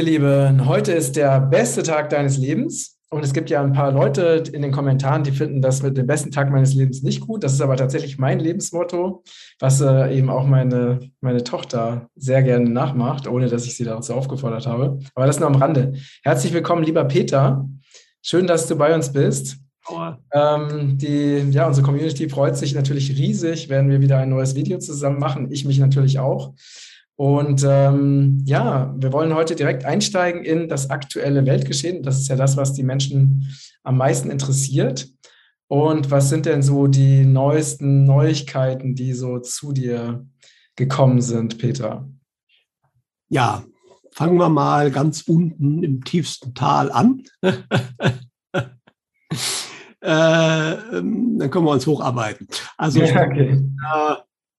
ihr Lieben, heute ist der beste Tag deines Lebens. Und es gibt ja ein paar Leute in den Kommentaren, die finden das mit dem besten Tag meines Lebens nicht gut. Das ist aber tatsächlich mein Lebensmotto, was äh, eben auch meine, meine Tochter sehr gerne nachmacht, ohne dass ich sie dazu aufgefordert habe. Aber das nur am Rande. Herzlich willkommen, lieber Peter. Schön, dass du bei uns bist. Ähm, die, ja, unsere Community freut sich natürlich riesig, wenn wir wieder ein neues Video zusammen machen. Ich mich natürlich auch. Und ähm, ja, wir wollen heute direkt einsteigen in das aktuelle Weltgeschehen. Das ist ja das, was die Menschen am meisten interessiert. Und was sind denn so die neuesten Neuigkeiten, die so zu dir gekommen sind, Peter? Ja, fangen wir mal ganz unten im tiefsten Tal an. äh, ähm, dann können wir uns hocharbeiten. Also ja, okay. äh,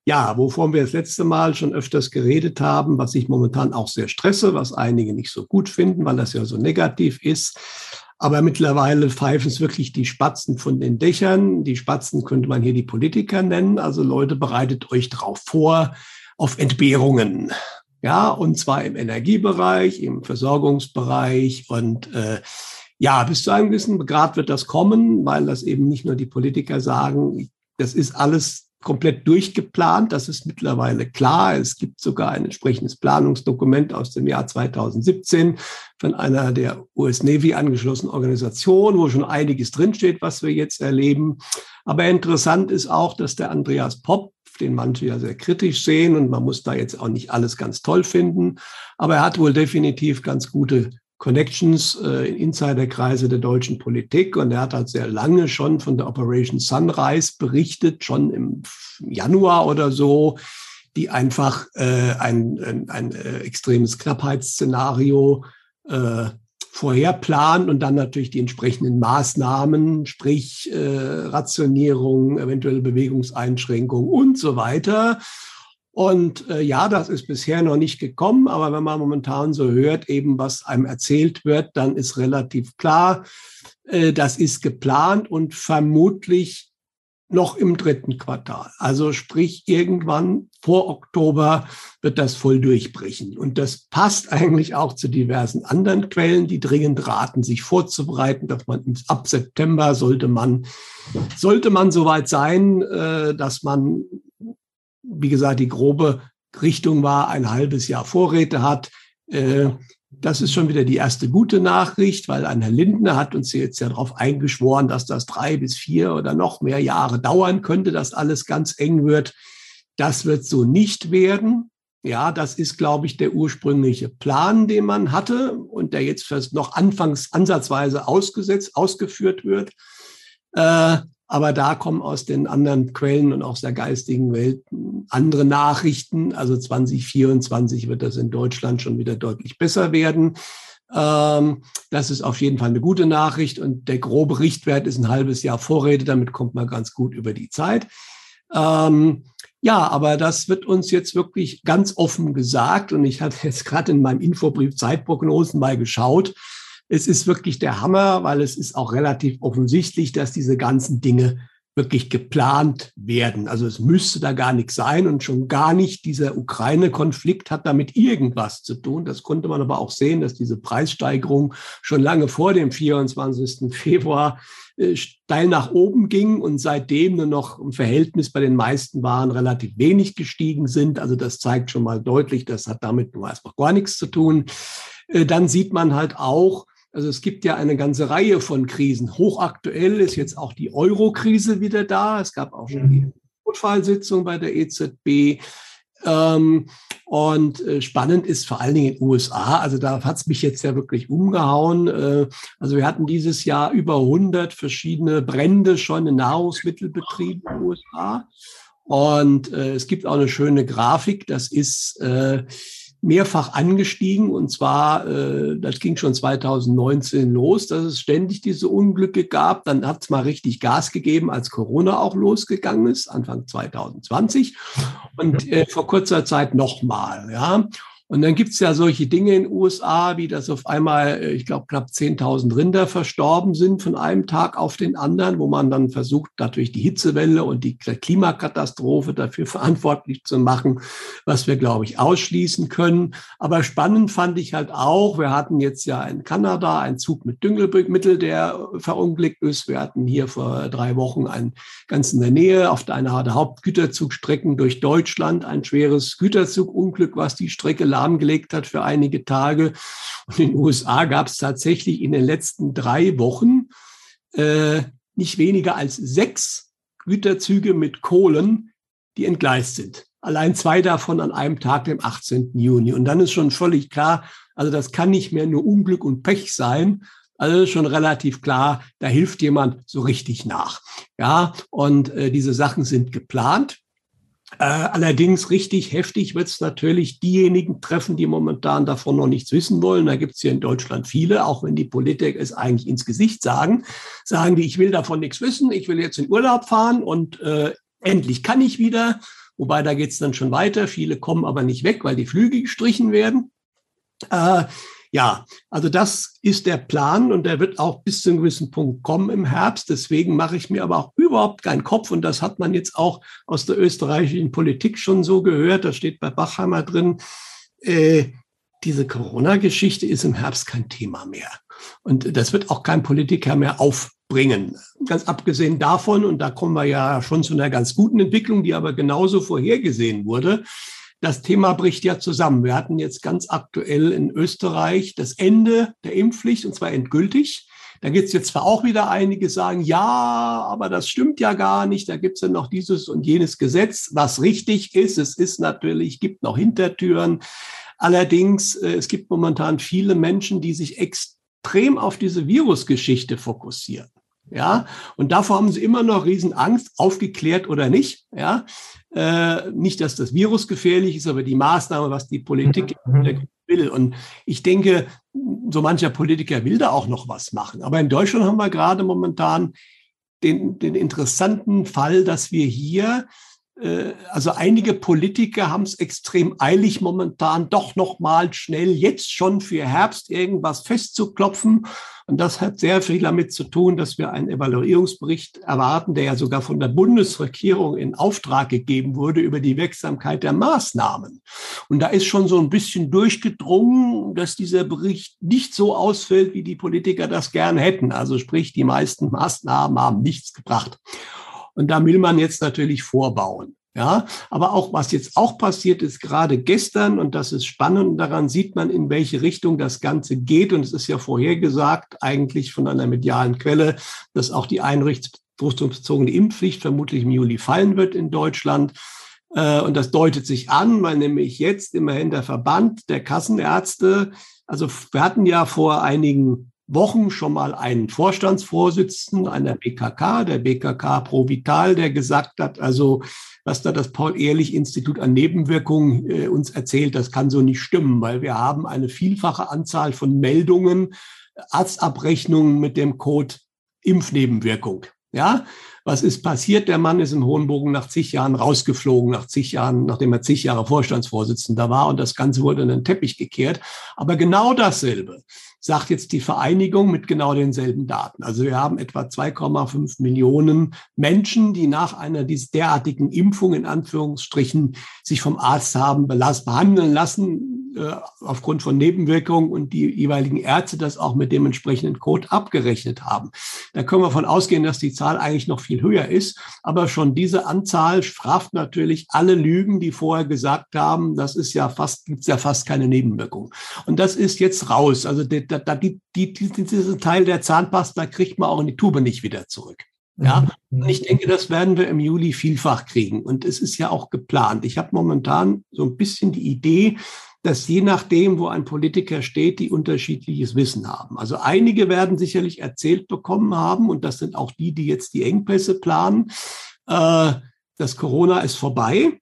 ja, wovon wir das letzte Mal schon öfters geredet haben, was ich momentan auch sehr stresse, was einige nicht so gut finden, weil das ja so negativ ist. Aber mittlerweile pfeifen es wirklich die Spatzen von den Dächern. Die Spatzen könnte man hier die Politiker nennen. Also Leute, bereitet euch drauf vor auf Entbehrungen. Ja, und zwar im Energiebereich, im Versorgungsbereich und äh, ja, bis zu einem gewissen Grad wird das kommen, weil das eben nicht nur die Politiker sagen, das ist alles komplett durchgeplant. Das ist mittlerweile klar. Es gibt sogar ein entsprechendes Planungsdokument aus dem Jahr 2017 von einer der US Navy angeschlossenen Organisation, wo schon einiges drinsteht, was wir jetzt erleben. Aber interessant ist auch, dass der Andreas Popp, den manche ja sehr kritisch sehen und man muss da jetzt auch nicht alles ganz toll finden, aber er hat wohl definitiv ganz gute Connections äh, in Insiderkreise der deutschen Politik. Und er hat halt sehr lange schon von der Operation Sunrise berichtet, schon im Januar oder so, die einfach äh, ein, ein, ein äh, extremes Knappheitsszenario äh, vorherplanen und dann natürlich die entsprechenden Maßnahmen, sprich äh, Rationierung, eventuelle Bewegungseinschränkungen und so weiter und äh, ja, das ist bisher noch nicht gekommen, aber wenn man momentan so hört, eben was einem erzählt wird, dann ist relativ klar, äh, das ist geplant und vermutlich noch im dritten Quartal. Also sprich, irgendwann vor Oktober wird das voll durchbrechen. Und das passt eigentlich auch zu diversen anderen Quellen, die dringend raten, sich vorzubereiten, dass man ab September sollte man, sollte man soweit sein, äh, dass man wie gesagt, die grobe Richtung war, ein halbes Jahr Vorräte hat. Äh, das ist schon wieder die erste gute Nachricht, weil Herr Lindner hat uns jetzt ja darauf eingeschworen, dass das drei bis vier oder noch mehr Jahre dauern könnte, dass alles ganz eng wird. Das wird so nicht werden. Ja, das ist, glaube ich, der ursprüngliche Plan, den man hatte und der jetzt noch anfangs ansatzweise ausgesetzt, ausgeführt wird. Äh, aber da kommen aus den anderen Quellen und aus der geistigen Welt andere Nachrichten. Also 2024 wird das in Deutschland schon wieder deutlich besser werden. Ähm, das ist auf jeden Fall eine gute Nachricht. Und der grobe Richtwert ist ein halbes Jahr Vorräte. Damit kommt man ganz gut über die Zeit. Ähm, ja, aber das wird uns jetzt wirklich ganz offen gesagt. Und ich habe jetzt gerade in meinem Infobrief Zeitprognosen mal geschaut es ist wirklich der Hammer, weil es ist auch relativ offensichtlich, dass diese ganzen Dinge wirklich geplant werden. Also es müsste da gar nichts sein und schon gar nicht dieser Ukraine-Konflikt hat damit irgendwas zu tun. Das konnte man aber auch sehen, dass diese Preissteigerung schon lange vor dem 24. Februar äh, steil nach oben ging und seitdem nur noch im Verhältnis bei den meisten Waren relativ wenig gestiegen sind. Also das zeigt schon mal deutlich, das hat damit nur erstmal gar nichts zu tun. Äh, dann sieht man halt auch, also es gibt ja eine ganze Reihe von Krisen. Hochaktuell ist jetzt auch die Euro-Krise wieder da. Es gab auch schon die Notfallsitzung bei der EZB. Ähm, und äh, spannend ist vor allen Dingen in den USA. Also da hat es mich jetzt ja wirklich umgehauen. Äh, also wir hatten dieses Jahr über 100 verschiedene Brände schon in Nahrungsmittelbetrieben in den USA. Und äh, es gibt auch eine schöne Grafik. Das ist äh, mehrfach angestiegen und zwar, äh, das ging schon 2019 los, dass es ständig diese Unglücke gab. Dann hat es mal richtig Gas gegeben, als Corona auch losgegangen ist, Anfang 2020 und äh, vor kurzer Zeit nochmal. Ja. Und dann gibt's ja solche Dinge in den USA, wie das auf einmal, äh, ich glaube, knapp 10.000 Rinder verstorben sind von einem Tag auf den anderen, wo man dann versucht, natürlich die Hitzewelle und die Klimakatastrophe dafür verantwortlich zu machen, was wir, glaube ich, ausschließen können. Aber spannend fand ich halt auch, wir hatten jetzt ja in Kanada einen Zug mit Düngelmittel, der verunglückt ist. Wir hatten hier vor drei Wochen einen ganz in der Nähe auf einer der Hauptgüterzugstrecken durch Deutschland ein schweres Güterzugunglück, was die Strecke lahmgelegt hat für einige Tage. Und in den USA gab es tatsächlich in den letzten drei Wochen äh, nicht weniger als sechs Güterzüge mit Kohlen, die entgleist sind. Allein zwei davon an einem Tag, dem 18. Juni. Und dann ist schon völlig klar, also das kann nicht mehr nur Unglück und Pech sein. Also schon relativ klar, da hilft jemand so richtig nach. Ja, und äh, diese Sachen sind geplant. Äh, allerdings richtig heftig wird es natürlich diejenigen treffen, die momentan davon noch nichts wissen wollen. Da gibt es hier in Deutschland viele, auch wenn die Politiker es eigentlich ins Gesicht sagen, sagen die, ich will davon nichts wissen, ich will jetzt in Urlaub fahren und äh, endlich kann ich wieder. Wobei da geht es dann schon weiter. Viele kommen aber nicht weg, weil die Flüge gestrichen werden. Äh, ja, also das ist der Plan und der wird auch bis zu einem gewissen Punkt kommen im Herbst. Deswegen mache ich mir aber auch überhaupt keinen Kopf und das hat man jetzt auch aus der österreichischen Politik schon so gehört. Da steht bei Bachheimer drin, äh, diese Corona-Geschichte ist im Herbst kein Thema mehr. Und das wird auch kein Politiker mehr aufbringen. Ganz abgesehen davon, und da kommen wir ja schon zu einer ganz guten Entwicklung, die aber genauso vorhergesehen wurde, das Thema bricht ja zusammen. Wir hatten jetzt ganz aktuell in Österreich das Ende der Impfpflicht und zwar endgültig. Da gibt es jetzt zwar auch wieder einige, sagen, ja, aber das stimmt ja gar nicht. Da gibt es ja noch dieses und jenes Gesetz, was richtig ist. Es ist natürlich, gibt noch Hintertüren. Allerdings, äh, es gibt momentan viele Menschen, die sich extrem auf diese Virusgeschichte fokussieren. Ja, und davor haben sie immer noch Riesenangst, aufgeklärt oder nicht. Ja, äh, nicht, dass das Virus gefährlich ist, aber die Maßnahme, was die Politik mhm. will. Und ich denke, so mancher Politiker will da auch noch was machen. Aber in Deutschland haben wir gerade momentan den, den interessanten Fall, dass wir hier also einige Politiker haben es extrem eilig momentan, doch noch mal schnell jetzt schon für Herbst irgendwas festzuklopfen. Und das hat sehr viel damit zu tun, dass wir einen Evaluierungsbericht erwarten, der ja sogar von der Bundesregierung in Auftrag gegeben wurde über die Wirksamkeit der Maßnahmen. Und da ist schon so ein bisschen durchgedrungen, dass dieser Bericht nicht so ausfällt, wie die Politiker das gern hätten. Also sprich, die meisten Maßnahmen haben nichts gebracht. Und da will man jetzt natürlich vorbauen. Ja, aber auch was jetzt auch passiert ist, gerade gestern, und das ist spannend, daran sieht man, in welche Richtung das Ganze geht. Und es ist ja vorhergesagt, eigentlich von einer medialen Quelle, dass auch die einrichtungsbezogene Impfpflicht vermutlich im Juli fallen wird in Deutschland. Äh, und das deutet sich an, weil nämlich jetzt immerhin der Verband der Kassenärzte, also wir hatten ja vor einigen Wochen schon mal einen Vorstandsvorsitzenden einer BKK, der BKK Pro Vital, der gesagt hat, also was da das Paul-Ehrlich-Institut an Nebenwirkungen äh, uns erzählt, das kann so nicht stimmen, weil wir haben eine vielfache Anzahl von Meldungen, Arztabrechnungen mit dem Code Impfnebenwirkung. Ja, was ist passiert? Der Mann ist im Hohenbogen nach zig Jahren rausgeflogen, nach zig Jahren, nachdem er zig Jahre Vorstandsvorsitzender war und das Ganze wurde in den Teppich gekehrt. Aber genau dasselbe sagt jetzt die Vereinigung mit genau denselben Daten. Also wir haben etwa 2,5 Millionen Menschen, die nach einer derartigen Impfung in Anführungsstrichen sich vom Arzt haben behandeln lassen äh, aufgrund von Nebenwirkungen und die jeweiligen Ärzte das auch mit dem entsprechenden Code abgerechnet haben. Da können wir davon ausgehen, dass die Zahl eigentlich noch viel höher ist. Aber schon diese Anzahl straft natürlich alle Lügen, die vorher gesagt haben, das ist ja fast, gibt's ja fast keine Nebenwirkung. Und das ist jetzt raus. Also die, da, die, die, diesen Teil der Zahnpasta kriegt man auch in die Tube nicht wieder zurück. Ja, mhm. und ich denke, das werden wir im Juli vielfach kriegen. Und es ist ja auch geplant. Ich habe momentan so ein bisschen die Idee, dass je nachdem, wo ein Politiker steht, die unterschiedliches Wissen haben. Also einige werden sicherlich erzählt bekommen haben, und das sind auch die, die jetzt die Engpässe planen, äh, dass Corona ist vorbei.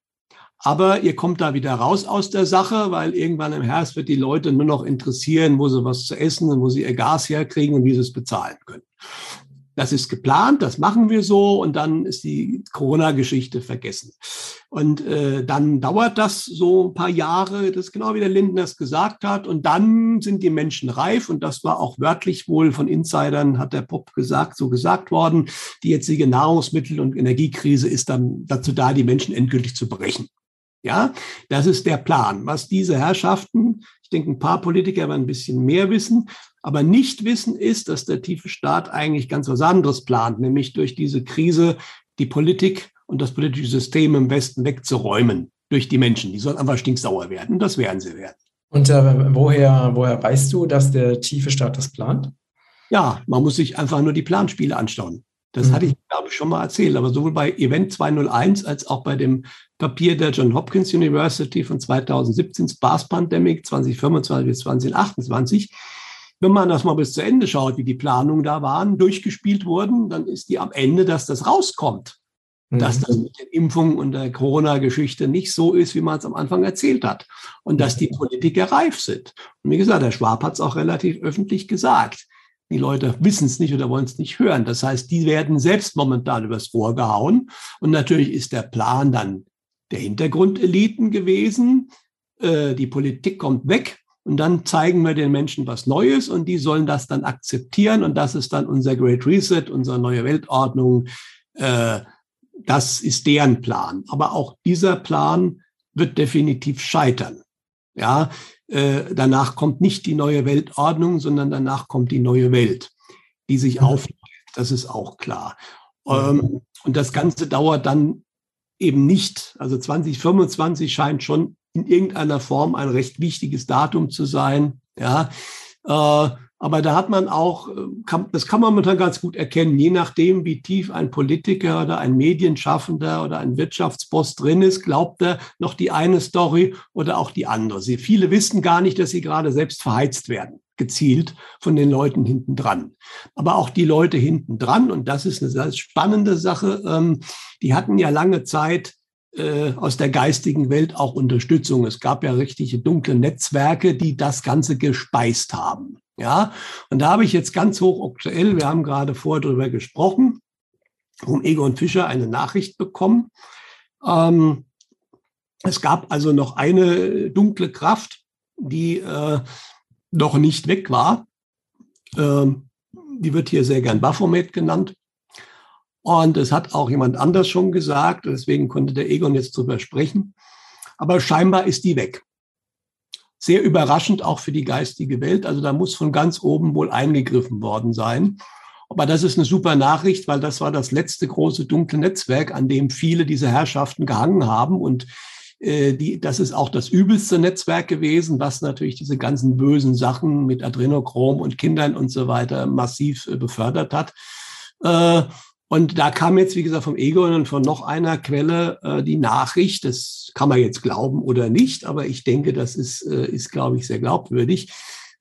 Aber ihr kommt da wieder raus aus der Sache, weil irgendwann im Herbst wird die Leute nur noch interessieren, wo sie was zu essen und wo sie ihr Gas herkriegen und wie sie es bezahlen können. Das ist geplant, das machen wir so und dann ist die Corona-Geschichte vergessen. Und äh, dann dauert das so ein paar Jahre, das ist genau wie der Lindner es gesagt hat. Und dann sind die Menschen reif und das war auch wörtlich wohl von Insidern, hat der Pop gesagt, so gesagt worden. Die jetzige Nahrungsmittel- und Energiekrise ist dann dazu da, die Menschen endgültig zu brechen. Ja, das ist der Plan. Was diese Herrschaften, ich denke, ein paar Politiker werden ein bisschen mehr wissen, aber nicht wissen ist, dass der tiefe Staat eigentlich ganz was anderes plant, nämlich durch diese Krise die Politik und das politische System im Westen wegzuräumen durch die Menschen. Die sollen einfach stinksauer werden und das werden sie werden. Und äh, woher, woher weißt du, dass der tiefe Staat das plant? Ja, man muss sich einfach nur die Planspiele anschauen. Das mhm. hatte ich, glaube ich, schon mal erzählt, aber sowohl bei Event 201 als auch bei dem Papier der John Hopkins University von 2017, Sparse Pandemic 2025 bis 2028. Wenn man das mal bis zu Ende schaut, wie die Planungen da waren, durchgespielt wurden, dann ist die am Ende, dass das rauskommt. Mhm. Dass das mit den Impfungen und der Corona-Geschichte nicht so ist, wie man es am Anfang erzählt hat. Und dass die Politiker reif sind. Und wie gesagt, der Schwab hat es auch relativ öffentlich gesagt. Die Leute wissen es nicht oder wollen es nicht hören. Das heißt, die werden selbst momentan übers Ohr gehauen. Und natürlich ist der Plan dann der Hintergrundeliten gewesen. Äh, die Politik kommt weg und dann zeigen wir den Menschen was Neues und die sollen das dann akzeptieren. Und das ist dann unser Great Reset, unsere neue Weltordnung. Äh, das ist deren Plan. Aber auch dieser Plan wird definitiv scheitern. Ja, äh, danach kommt nicht die neue Weltordnung, sondern danach kommt die neue Welt, die sich auflöst. Das ist auch klar. Ähm, und das Ganze dauert dann eben nicht. Also 2025 scheint schon in irgendeiner Form ein recht wichtiges Datum zu sein. Ja, äh, aber da hat man auch, äh, kann, das kann man momentan ganz gut erkennen, je nachdem, wie tief ein Politiker oder ein Medienschaffender oder ein Wirtschaftsboss drin ist, glaubt er noch die eine Story oder auch die andere. Sie, viele wissen gar nicht, dass sie gerade selbst verheizt werden, gezielt von den Leuten hinten dran. Aber auch die Leute hinten dran, und das ist eine spannende Sache, ähm, die hatten ja lange Zeit äh, aus der geistigen Welt auch Unterstützung. Es gab ja richtige dunkle Netzwerke, die das Ganze gespeist haben. Ja, und da habe ich jetzt ganz hoch aktuell, wir haben gerade vorher darüber gesprochen, um Egon Fischer eine Nachricht bekommen. Ähm, es gab also noch eine dunkle Kraft, die äh, noch nicht weg war. Ähm, die wird hier sehr gern Baphomet genannt. Und es hat auch jemand anders schon gesagt, deswegen konnte der Egon jetzt drüber sprechen. Aber scheinbar ist die weg sehr überraschend auch für die geistige Welt. Also da muss von ganz oben wohl eingegriffen worden sein. Aber das ist eine super Nachricht, weil das war das letzte große dunkle Netzwerk, an dem viele dieser Herrschaften gehangen haben. Und äh, die, das ist auch das übelste Netzwerk gewesen, was natürlich diese ganzen bösen Sachen mit Adrenochrom und Kindern und so weiter massiv äh, befördert hat. Äh, und da kam jetzt, wie gesagt, vom Egon und von noch einer Quelle äh, die Nachricht, das kann man jetzt glauben oder nicht, aber ich denke, das ist, äh, ist glaube ich, sehr glaubwürdig,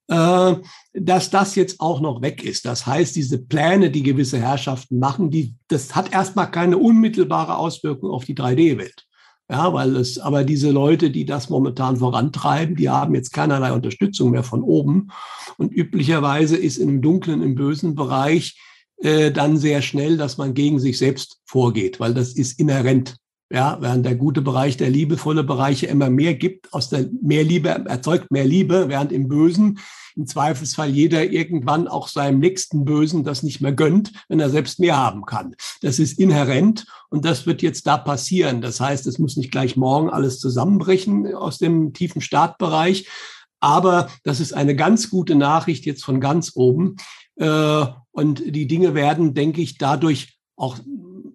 äh, dass das jetzt auch noch weg ist. Das heißt, diese Pläne, die gewisse Herrschaften machen, die, das hat erstmal keine unmittelbare Auswirkung auf die 3D-Welt. Ja, weil es, aber diese Leute, die das momentan vorantreiben, die haben jetzt keinerlei Unterstützung mehr von oben. Und üblicherweise ist im dunklen, im bösen Bereich äh, dann sehr schnell, dass man gegen sich selbst vorgeht, weil das ist inhärent. Ja, während der gute Bereich, der liebevolle Bereiche immer mehr gibt, aus der mehr Liebe erzeugt mehr Liebe, während im Bösen im Zweifelsfall jeder irgendwann auch seinem nächsten Bösen das nicht mehr gönnt, wenn er selbst mehr haben kann. Das ist inhärent und das wird jetzt da passieren. Das heißt, es muss nicht gleich morgen alles zusammenbrechen aus dem tiefen Startbereich, aber das ist eine ganz gute Nachricht jetzt von ganz oben. Äh, und die Dinge werden, denke ich, dadurch auch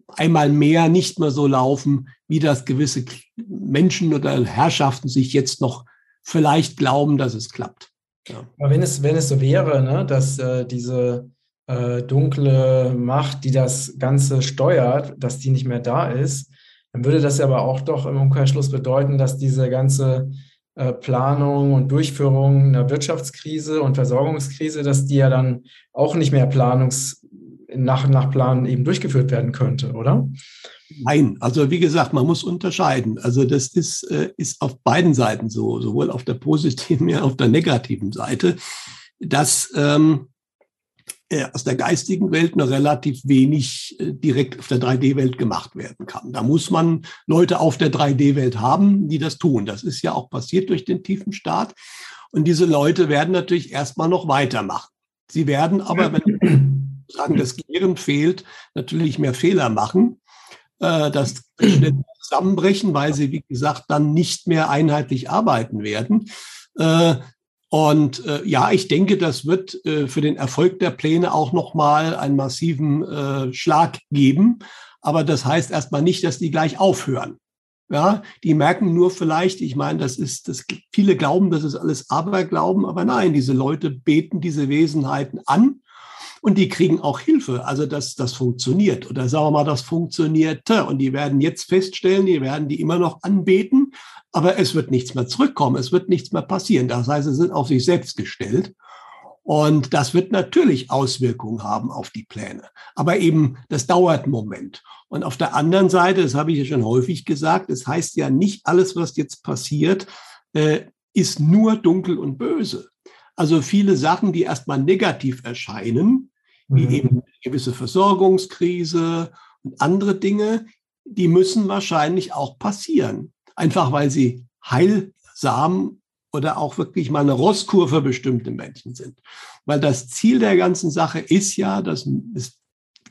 einmal mehr nicht mehr so laufen, wie das gewisse Menschen oder Herrschaften sich jetzt noch vielleicht glauben, dass es klappt. Ja. Wenn es, wenn es so wäre, ne, dass äh, diese äh, dunkle Macht, die das Ganze steuert, dass die nicht mehr da ist, dann würde das aber auch doch im Umkehrschluss bedeuten, dass diese ganze Planung und Durchführung einer Wirtschaftskrise und Versorgungskrise, dass die ja dann auch nicht mehr planungs nach, nach Plan eben durchgeführt werden könnte, oder? Nein, also wie gesagt, man muss unterscheiden. Also das ist, äh, ist auf beiden Seiten so, sowohl auf der positiven wie auf der negativen Seite, dass ähm, äh, aus der geistigen Welt noch relativ wenig äh, direkt auf der 3D-Welt gemacht werden kann. Da muss man Leute auf der 3D-Welt haben, die das tun. Das ist ja auch passiert durch den tiefen Staat. Und diese Leute werden natürlich erstmal noch weitermachen. Sie werden aber, wenn sagen, das Gehirn fehlt, natürlich mehr Fehler machen, äh, das zusammenbrechen, weil sie, wie gesagt, dann nicht mehr einheitlich arbeiten werden. Und äh, ja, ich denke, das wird äh, für den Erfolg der Pläne auch nochmal einen massiven äh, Schlag geben. Aber das heißt erstmal nicht, dass die gleich aufhören. Ja, die merken nur vielleicht, ich meine, das ist, das, viele glauben, das ist alles Aberglauben, aber nein, diese Leute beten diese Wesenheiten an und die kriegen auch Hilfe. Also dass das funktioniert. Oder sagen wir mal, das funktionierte. Und die werden jetzt feststellen, die werden die immer noch anbeten, aber es wird nichts mehr zurückkommen, es wird nichts mehr passieren. Das heißt, sie sind auf sich selbst gestellt. Und das wird natürlich Auswirkungen haben auf die Pläne. Aber eben, das dauert einen Moment. Und auf der anderen Seite, das habe ich ja schon häufig gesagt, es das heißt ja nicht alles, was jetzt passiert, äh, ist nur dunkel und böse. Also viele Sachen, die erstmal negativ erscheinen, wie mhm. eben eine gewisse Versorgungskrise und andere Dinge, die müssen wahrscheinlich auch passieren einfach weil sie heilsam oder auch wirklich mal eine Rosskur für bestimmte Menschen sind. Weil das Ziel der ganzen Sache ist ja, dass es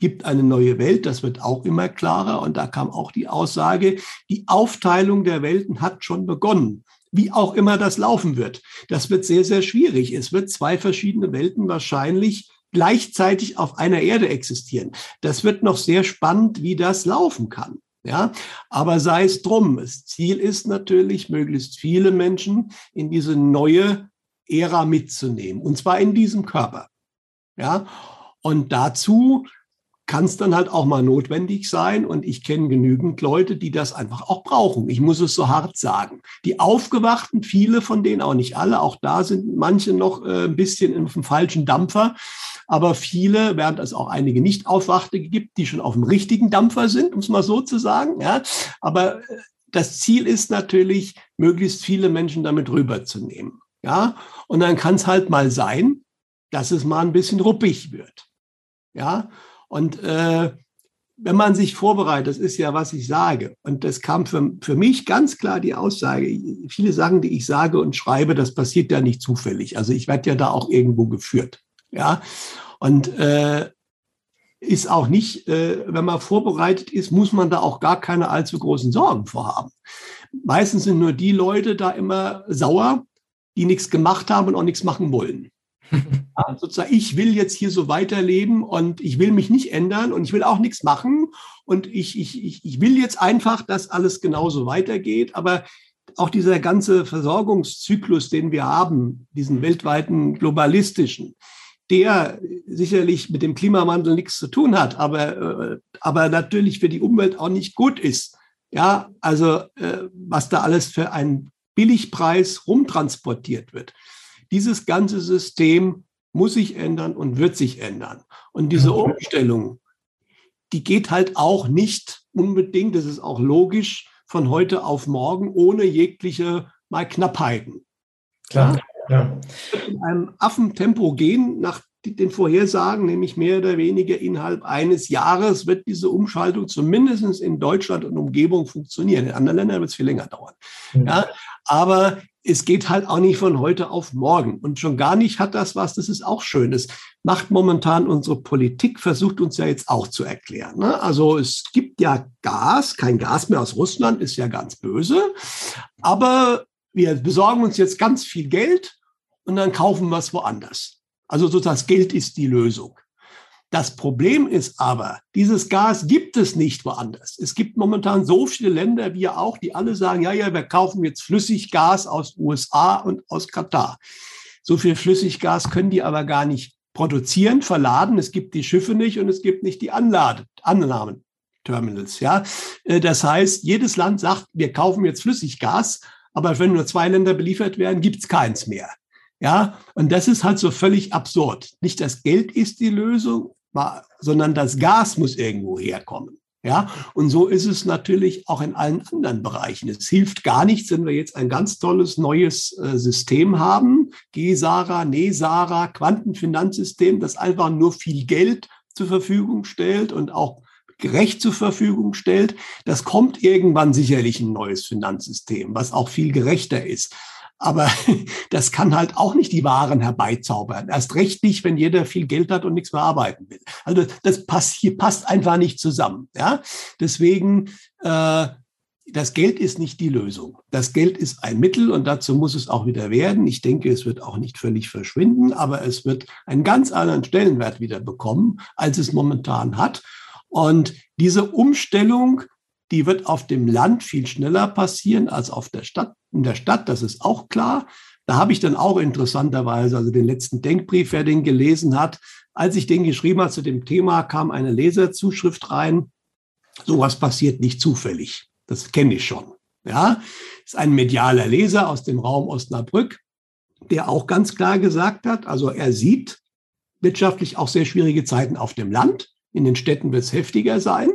gibt eine neue Welt, das wird auch immer klarer. Und da kam auch die Aussage, die Aufteilung der Welten hat schon begonnen. Wie auch immer das laufen wird. Das wird sehr, sehr schwierig. Es wird zwei verschiedene Welten wahrscheinlich gleichzeitig auf einer Erde existieren. Das wird noch sehr spannend, wie das laufen kann. Ja, aber sei es drum. Das Ziel ist natürlich, möglichst viele Menschen in diese neue Ära mitzunehmen. Und zwar in diesem Körper. Ja, und dazu kann es dann halt auch mal notwendig sein. Und ich kenne genügend Leute, die das einfach auch brauchen. Ich muss es so hart sagen. Die Aufgewachten, viele von denen, auch nicht alle, auch da sind manche noch äh, ein bisschen dem falschen Dampfer. Aber viele, während es auch einige Nicht-Aufwachte gibt, die schon auf dem richtigen Dampfer sind, um es mal so zu sagen. Ja. Aber äh, das Ziel ist natürlich, möglichst viele Menschen damit rüberzunehmen. Ja. Und dann kann es halt mal sein, dass es mal ein bisschen ruppig wird. Ja. Und äh, wenn man sich vorbereitet, das ist ja, was ich sage. Und das kam für, für mich ganz klar die Aussage. Viele Sachen, die ich sage und schreibe, das passiert ja nicht zufällig. Also ich werde ja da auch irgendwo geführt. Ja. Und äh, ist auch nicht, äh, wenn man vorbereitet ist, muss man da auch gar keine allzu großen Sorgen vorhaben. Meistens sind nur die Leute da immer sauer, die nichts gemacht haben und auch nichts machen wollen. Ja, sozusagen, ich will jetzt hier so weiterleben und ich will mich nicht ändern und ich will auch nichts machen und ich, ich, ich, ich will jetzt einfach, dass alles genauso weitergeht. Aber auch dieser ganze Versorgungszyklus, den wir haben, diesen weltweiten globalistischen, der sicherlich mit dem Klimawandel nichts zu tun hat, aber, äh, aber natürlich für die Umwelt auch nicht gut ist. Ja, also äh, was da alles für einen Billigpreis rumtransportiert wird. Dieses ganze System muss sich ändern und wird sich ändern. Und diese Umstellung, die geht halt auch nicht unbedingt, das ist auch logisch, von heute auf morgen ohne jegliche mal Knappheiten. Klar. Ja. In einem Affentempo gehen nach den Vorhersagen, nämlich mehr oder weniger innerhalb eines Jahres wird diese Umschaltung zumindest in Deutschland und Umgebung funktionieren. In anderen Ländern wird es viel länger dauern. Mhm. Ja, aber es geht halt auch nicht von heute auf morgen. Und schon gar nicht hat das was, das ist auch schön. Das macht momentan unsere Politik, versucht uns ja jetzt auch zu erklären. Ne? Also es gibt ja Gas, kein Gas mehr aus Russland, ist ja ganz böse. Aber wir besorgen uns jetzt ganz viel Geld und dann kaufen wir es woanders. Also sozusagen das Geld ist die Lösung. Das Problem ist aber, dieses Gas gibt es nicht woanders. Es gibt momentan so viele Länder, wie auch, die alle sagen, ja, ja, wir kaufen jetzt Flüssiggas aus USA und aus Katar. So viel Flüssiggas können die aber gar nicht produzieren, verladen. Es gibt die Schiffe nicht und es gibt nicht die Anlade, Annahmeterminals. Ja, äh, das heißt, jedes Land sagt, wir kaufen jetzt Flüssiggas, aber wenn nur zwei Länder beliefert werden, gibt es keins mehr. Ja, und das ist halt so völlig absurd. Nicht das Geld ist die Lösung, sondern das Gas muss irgendwo herkommen. Ja, und so ist es natürlich auch in allen anderen Bereichen. Es hilft gar nichts, wenn wir jetzt ein ganz tolles neues äh, System haben, GESARA, NESARA, Quantenfinanzsystem, das einfach nur viel Geld zur Verfügung stellt und auch gerecht zur Verfügung stellt. Das kommt irgendwann sicherlich ein neues Finanzsystem, was auch viel gerechter ist. Aber das kann halt auch nicht die Waren herbeizaubern. Erst recht nicht, wenn jeder viel Geld hat und nichts mehr arbeiten will. Also das passt, hier passt einfach nicht zusammen. Ja? Deswegen, äh, das Geld ist nicht die Lösung. Das Geld ist ein Mittel und dazu muss es auch wieder werden. Ich denke, es wird auch nicht völlig verschwinden, aber es wird einen ganz anderen Stellenwert wieder bekommen, als es momentan hat. Und diese Umstellung die wird auf dem Land viel schneller passieren als auf der Stadt. In der Stadt, das ist auch klar. Da habe ich dann auch interessanterweise, also den letzten Denkbrief, wer den gelesen hat, als ich den geschrieben habe zu dem Thema, kam eine Leserzuschrift rein. Sowas passiert nicht zufällig. Das kenne ich schon. Ja, ist ein medialer Leser aus dem Raum Osnabrück, der auch ganz klar gesagt hat, also er sieht wirtschaftlich auch sehr schwierige Zeiten auf dem Land. In den Städten wird es heftiger sein.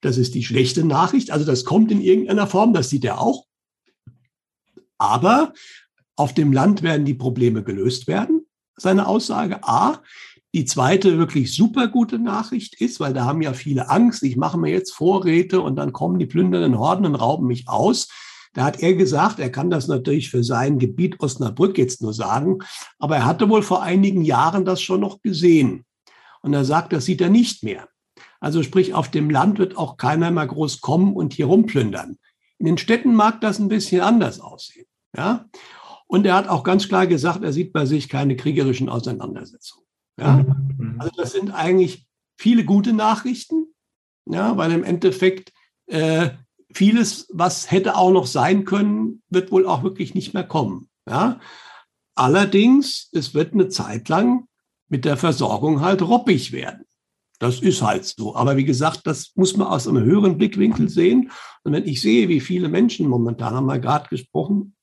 Das ist die schlechte Nachricht. Also das kommt in irgendeiner Form, das sieht er auch. Aber auf dem Land werden die Probleme gelöst werden. Seine Aussage A. Die zweite wirklich super gute Nachricht ist, weil da haben ja viele Angst, ich mache mir jetzt Vorräte und dann kommen die plündernden Horden und rauben mich aus. Da hat er gesagt, er kann das natürlich für sein Gebiet Osnabrück jetzt nur sagen, aber er hatte wohl vor einigen Jahren das schon noch gesehen. Und er sagt, das sieht er nicht mehr. Also sprich, auf dem Land wird auch keiner mehr groß kommen und hier rumplündern. In den Städten mag das ein bisschen anders aussehen. Ja? Und er hat auch ganz klar gesagt, er sieht bei sich keine kriegerischen Auseinandersetzungen. Ja? Mhm. Also das sind eigentlich viele gute Nachrichten, ja, weil im Endeffekt äh, vieles, was hätte auch noch sein können, wird wohl auch wirklich nicht mehr kommen. Ja? Allerdings, es wird eine Zeit lang mit der Versorgung halt roppig werden. Das ist halt so. Aber wie gesagt, das muss man aus einem höheren Blickwinkel sehen. Und wenn ich sehe, wie viele Menschen momentan, haben wir gerade gesprochen,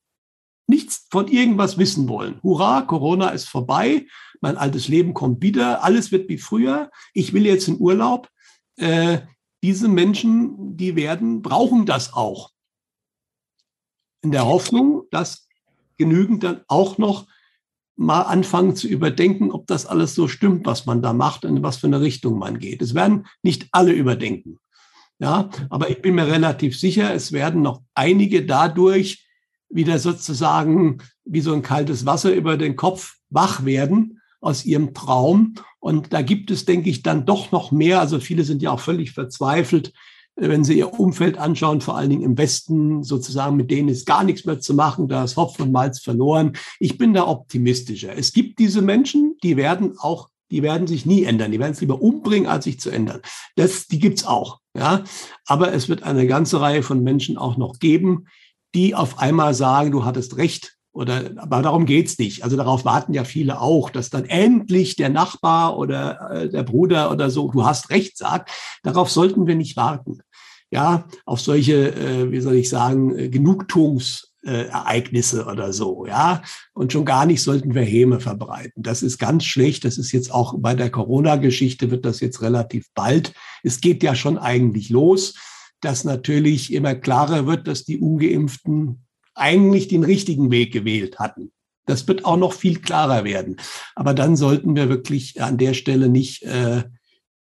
nichts von irgendwas wissen wollen. Hurra, Corona ist vorbei, mein altes Leben kommt wieder, alles wird wie früher, ich will jetzt in Urlaub. Äh, diese Menschen, die werden, brauchen das auch. In der Hoffnung, dass genügend dann auch noch mal anfangen zu überdenken, ob das alles so stimmt, was man da macht und in was für eine Richtung man geht. Es werden nicht alle überdenken. Ja, aber ich bin mir relativ sicher, es werden noch einige dadurch wieder sozusagen wie so ein kaltes Wasser über den Kopf wach werden aus ihrem Traum. Und da gibt es, denke ich, dann doch noch mehr. Also viele sind ja auch völlig verzweifelt, wenn Sie Ihr Umfeld anschauen, vor allen Dingen im Westen, sozusagen, mit denen ist gar nichts mehr zu machen, da ist Hopf und Malz verloren. Ich bin da optimistischer. Es gibt diese Menschen, die werden auch, die werden sich nie ändern. Die werden es lieber umbringen, als sich zu ändern. Das, die gibt's auch. Ja, aber es wird eine ganze Reihe von Menschen auch noch geben, die auf einmal sagen, du hattest recht, oder, aber darum geht's nicht. Also darauf warten ja viele auch, dass dann endlich der Nachbar oder äh, der Bruder oder so, du hast recht, sagt. Darauf sollten wir nicht warten ja, auf solche, äh, wie soll ich sagen, äh, Genugtuungsereignisse oder so, ja. Und schon gar nicht sollten wir Häme verbreiten. Das ist ganz schlecht. Das ist jetzt auch bei der Corona-Geschichte wird das jetzt relativ bald. Es geht ja schon eigentlich los, dass natürlich immer klarer wird, dass die Ungeimpften eigentlich den richtigen Weg gewählt hatten. Das wird auch noch viel klarer werden. Aber dann sollten wir wirklich an der Stelle nicht äh,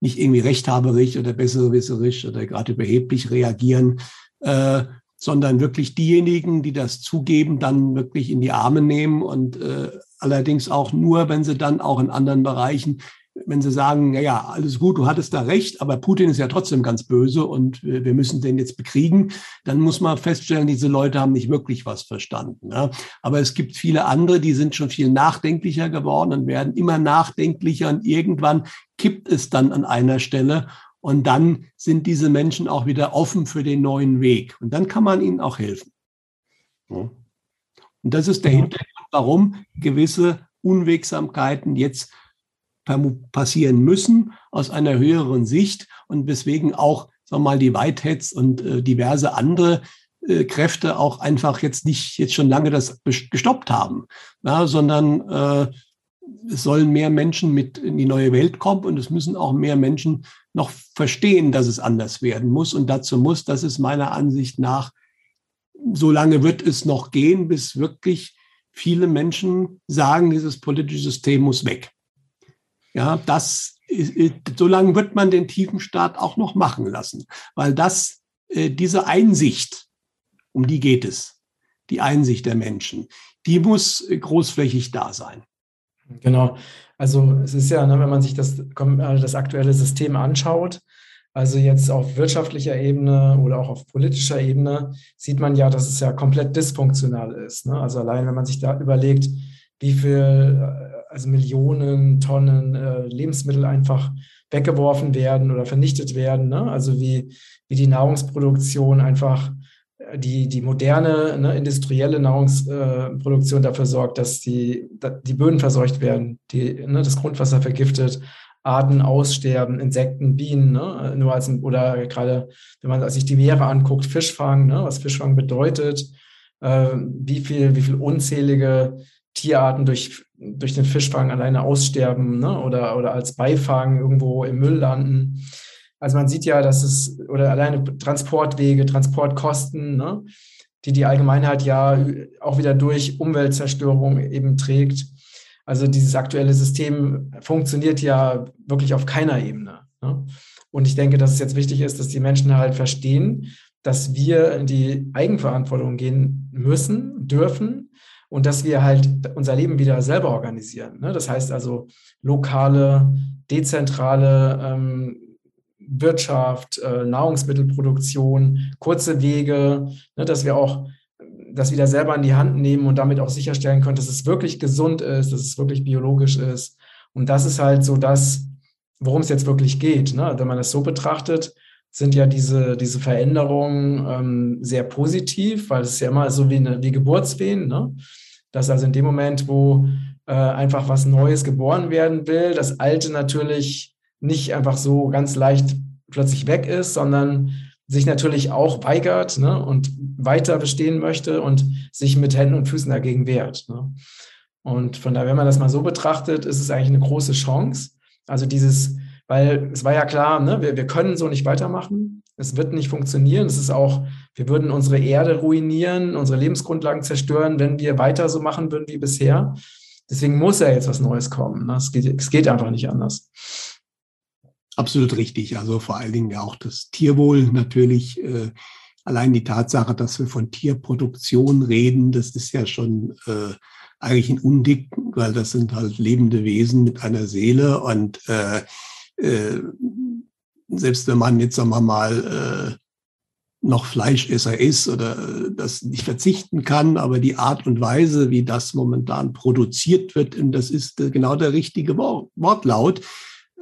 nicht irgendwie rechthaberisch oder besserwisserisch oder gerade überheblich reagieren, äh, sondern wirklich diejenigen, die das zugeben, dann wirklich in die Arme nehmen und äh, allerdings auch nur, wenn sie dann auch in anderen Bereichen wenn sie sagen, ja, ja, alles gut, du hattest da recht, aber Putin ist ja trotzdem ganz böse und wir müssen den jetzt bekriegen, dann muss man feststellen, diese Leute haben nicht wirklich was verstanden. Ja. Aber es gibt viele andere, die sind schon viel nachdenklicher geworden und werden immer nachdenklicher und irgendwann kippt es dann an einer Stelle und dann sind diese Menschen auch wieder offen für den neuen Weg und dann kann man ihnen auch helfen. Ja. Und das ist der Hintergrund, warum gewisse Unwegsamkeiten jetzt passieren müssen aus einer höheren Sicht und weswegen auch sagen wir mal die Whiteheads und äh, diverse andere äh, Kräfte auch einfach jetzt nicht jetzt schon lange das gestoppt haben, ja, sondern äh, es sollen mehr Menschen mit in die neue Welt kommen und es müssen auch mehr Menschen noch verstehen, dass es anders werden muss. Und dazu muss, das ist meiner Ansicht nach, so lange wird es noch gehen, bis wirklich viele Menschen sagen, dieses politische System muss weg. Ja, das, so lange wird man den tiefen Staat auch noch machen lassen, weil das, äh, diese Einsicht, um die geht es, die Einsicht der Menschen, die muss großflächig da sein. Genau. Also es ist ja, ne, wenn man sich das, äh, das aktuelle System anschaut, also jetzt auf wirtschaftlicher Ebene oder auch auf politischer Ebene, sieht man ja, dass es ja komplett dysfunktional ist. Ne? Also allein, wenn man sich da überlegt, wie viel, äh, also Millionen Tonnen äh, Lebensmittel einfach weggeworfen werden oder vernichtet werden. Ne? Also wie, wie die Nahrungsproduktion einfach die, die moderne ne, industrielle Nahrungsproduktion äh, dafür sorgt, dass die, die Böden verseucht werden, die, ne, das Grundwasser vergiftet, Arten aussterben, Insekten, Bienen, ne, nur als, oder gerade, wenn man sich die Meere anguckt, Fischfang, ne, was Fischfang bedeutet, äh, wie viel, wie viel unzählige Tierarten durch, durch den Fischfang alleine aussterben ne, oder, oder als Beifang irgendwo im Müll landen. Also man sieht ja, dass es, oder alleine Transportwege, Transportkosten, ne, die die Allgemeinheit ja auch wieder durch Umweltzerstörung eben trägt. Also dieses aktuelle System funktioniert ja wirklich auf keiner Ebene. Ne? Und ich denke, dass es jetzt wichtig ist, dass die Menschen halt verstehen, dass wir in die Eigenverantwortung gehen müssen, dürfen und dass wir halt unser Leben wieder selber organisieren. Ne? Das heißt also lokale, dezentrale ähm, Wirtschaft, äh, Nahrungsmittelproduktion, kurze Wege, ne, dass wir auch das wieder selber in die Hand nehmen und damit auch sicherstellen können, dass es wirklich gesund ist, dass es wirklich biologisch ist. Und das ist halt so das, worum es jetzt wirklich geht. Ne? Wenn man es so betrachtet, sind ja diese, diese Veränderungen ähm, sehr positiv, weil es ja immer so wie, eine, wie Geburtswehen. Ne? Dass also in dem Moment, wo äh, einfach was Neues geboren werden will, das Alte natürlich nicht einfach so ganz leicht plötzlich weg ist, sondern sich natürlich auch weigert ne, und weiter bestehen möchte und sich mit Händen und Füßen dagegen wehrt. Ne. Und von daher, wenn man das mal so betrachtet, ist es eigentlich eine große Chance. Also dieses, weil es war ja klar, ne, wir, wir können so nicht weitermachen. Es wird nicht funktionieren. Es ist auch, wir würden unsere Erde ruinieren, unsere Lebensgrundlagen zerstören, wenn wir weiter so machen würden wie bisher. Deswegen muss ja jetzt was Neues kommen. Ne. Es, geht, es geht einfach nicht anders. Absolut richtig. Also vor allen Dingen auch das Tierwohl natürlich. Äh, allein die Tatsache, dass wir von Tierproduktion reden, das ist ja schon äh, eigentlich ein Undick, weil das sind halt lebende Wesen mit einer Seele und äh, äh, selbst wenn man jetzt sagen wir mal äh, noch Fleischesser ist oder äh, das nicht verzichten kann, aber die Art und Weise, wie das momentan produziert wird, und das ist äh, genau der richtige Wortlaut,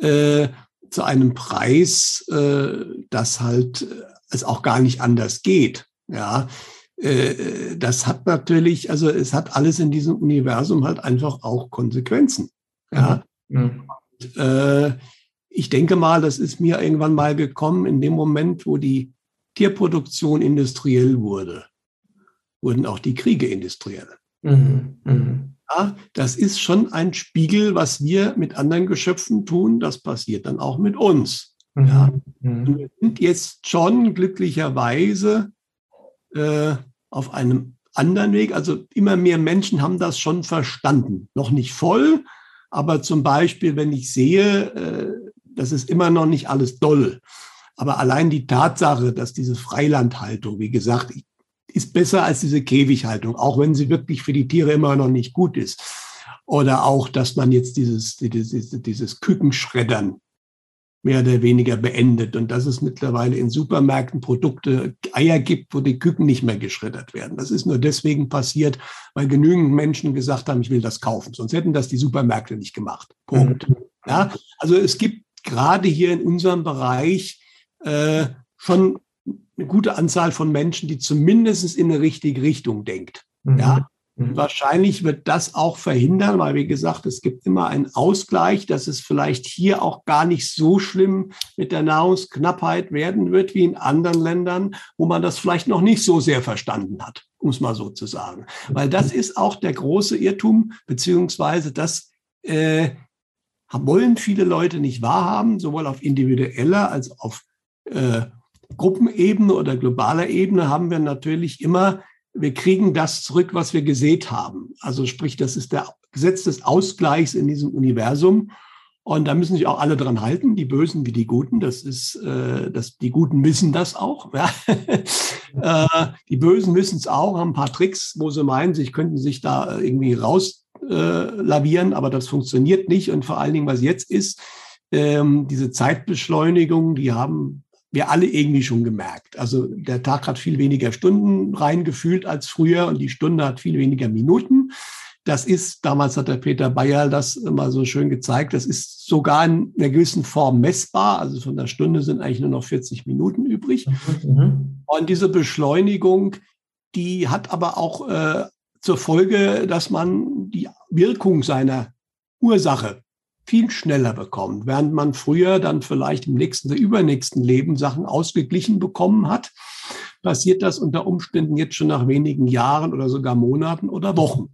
äh, zu einem Preis, äh, das halt es auch gar nicht anders geht. Ja, äh, das hat natürlich, also es hat alles in diesem Universum halt einfach auch Konsequenzen. Ja. Mhm. Und, äh, ich denke mal, das ist mir irgendwann mal gekommen in dem Moment, wo die Tierproduktion industriell wurde, wurden auch die Kriege industriell. Mhm. Mhm. Ja, das ist schon ein Spiegel, was wir mit anderen Geschöpfen tun. Das passiert dann auch mit uns. Mhm. Ja. Mhm. Wir sind jetzt schon glücklicherweise äh, auf einem anderen Weg. Also immer mehr Menschen haben das schon verstanden. Noch nicht voll, aber zum Beispiel, wenn ich sehe, äh, das ist immer noch nicht alles doll. Aber allein die Tatsache, dass diese Freilandhaltung, wie gesagt, ist besser als diese Käfighaltung, auch wenn sie wirklich für die Tiere immer noch nicht gut ist. Oder auch, dass man jetzt dieses, dieses, dieses Kükenschreddern mehr oder weniger beendet und dass es mittlerweile in Supermärkten Produkte, Eier gibt, wo die Küken nicht mehr geschreddert werden. Das ist nur deswegen passiert, weil genügend Menschen gesagt haben, ich will das kaufen. Sonst hätten das die Supermärkte nicht gemacht. Punkt. Mhm. Ja, also es gibt gerade hier in unserem Bereich äh, schon eine gute Anzahl von Menschen, die zumindest in eine richtige Richtung denkt. Mhm. Ja. Mhm. Wahrscheinlich wird das auch verhindern, weil, wie gesagt, es gibt immer einen Ausgleich, dass es vielleicht hier auch gar nicht so schlimm mit der Nahrungsknappheit werden wird wie in anderen Ländern, wo man das vielleicht noch nicht so sehr verstanden hat, um es mal so zu sagen. Weil das ist auch der große Irrtum, beziehungsweise das äh, wollen viele Leute nicht wahrhaben, sowohl auf individueller als auf äh, Gruppenebene oder globaler Ebene haben wir natürlich immer, wir kriegen das zurück, was wir gesät haben. Also sprich, das ist der Gesetz des Ausgleichs in diesem Universum. Und da müssen sich auch alle dran halten, die Bösen wie die Guten. Das ist, äh, das, die Guten wissen das auch. Ja. äh, die Bösen wissen es auch, haben ein paar Tricks, wo sie meinen, sie könnten sich da irgendwie rauslavieren, äh, aber das funktioniert nicht. Und vor allen Dingen, was jetzt ist, ähm, diese Zeitbeschleunigung, die haben wir alle irgendwie schon gemerkt. Also der Tag hat viel weniger Stunden reingefühlt als früher und die Stunde hat viel weniger Minuten. Das ist, damals hat der Peter Bayer das immer so schön gezeigt, das ist sogar in einer gewissen Form messbar. Also von der Stunde sind eigentlich nur noch 40 Minuten übrig. Mhm. Und diese Beschleunigung, die hat aber auch äh, zur Folge, dass man die Wirkung seiner Ursache viel schneller bekommt, während man früher dann vielleicht im nächsten oder übernächsten Leben Sachen ausgeglichen bekommen hat passiert das unter Umständen jetzt schon nach wenigen Jahren oder sogar Monaten oder Wochen.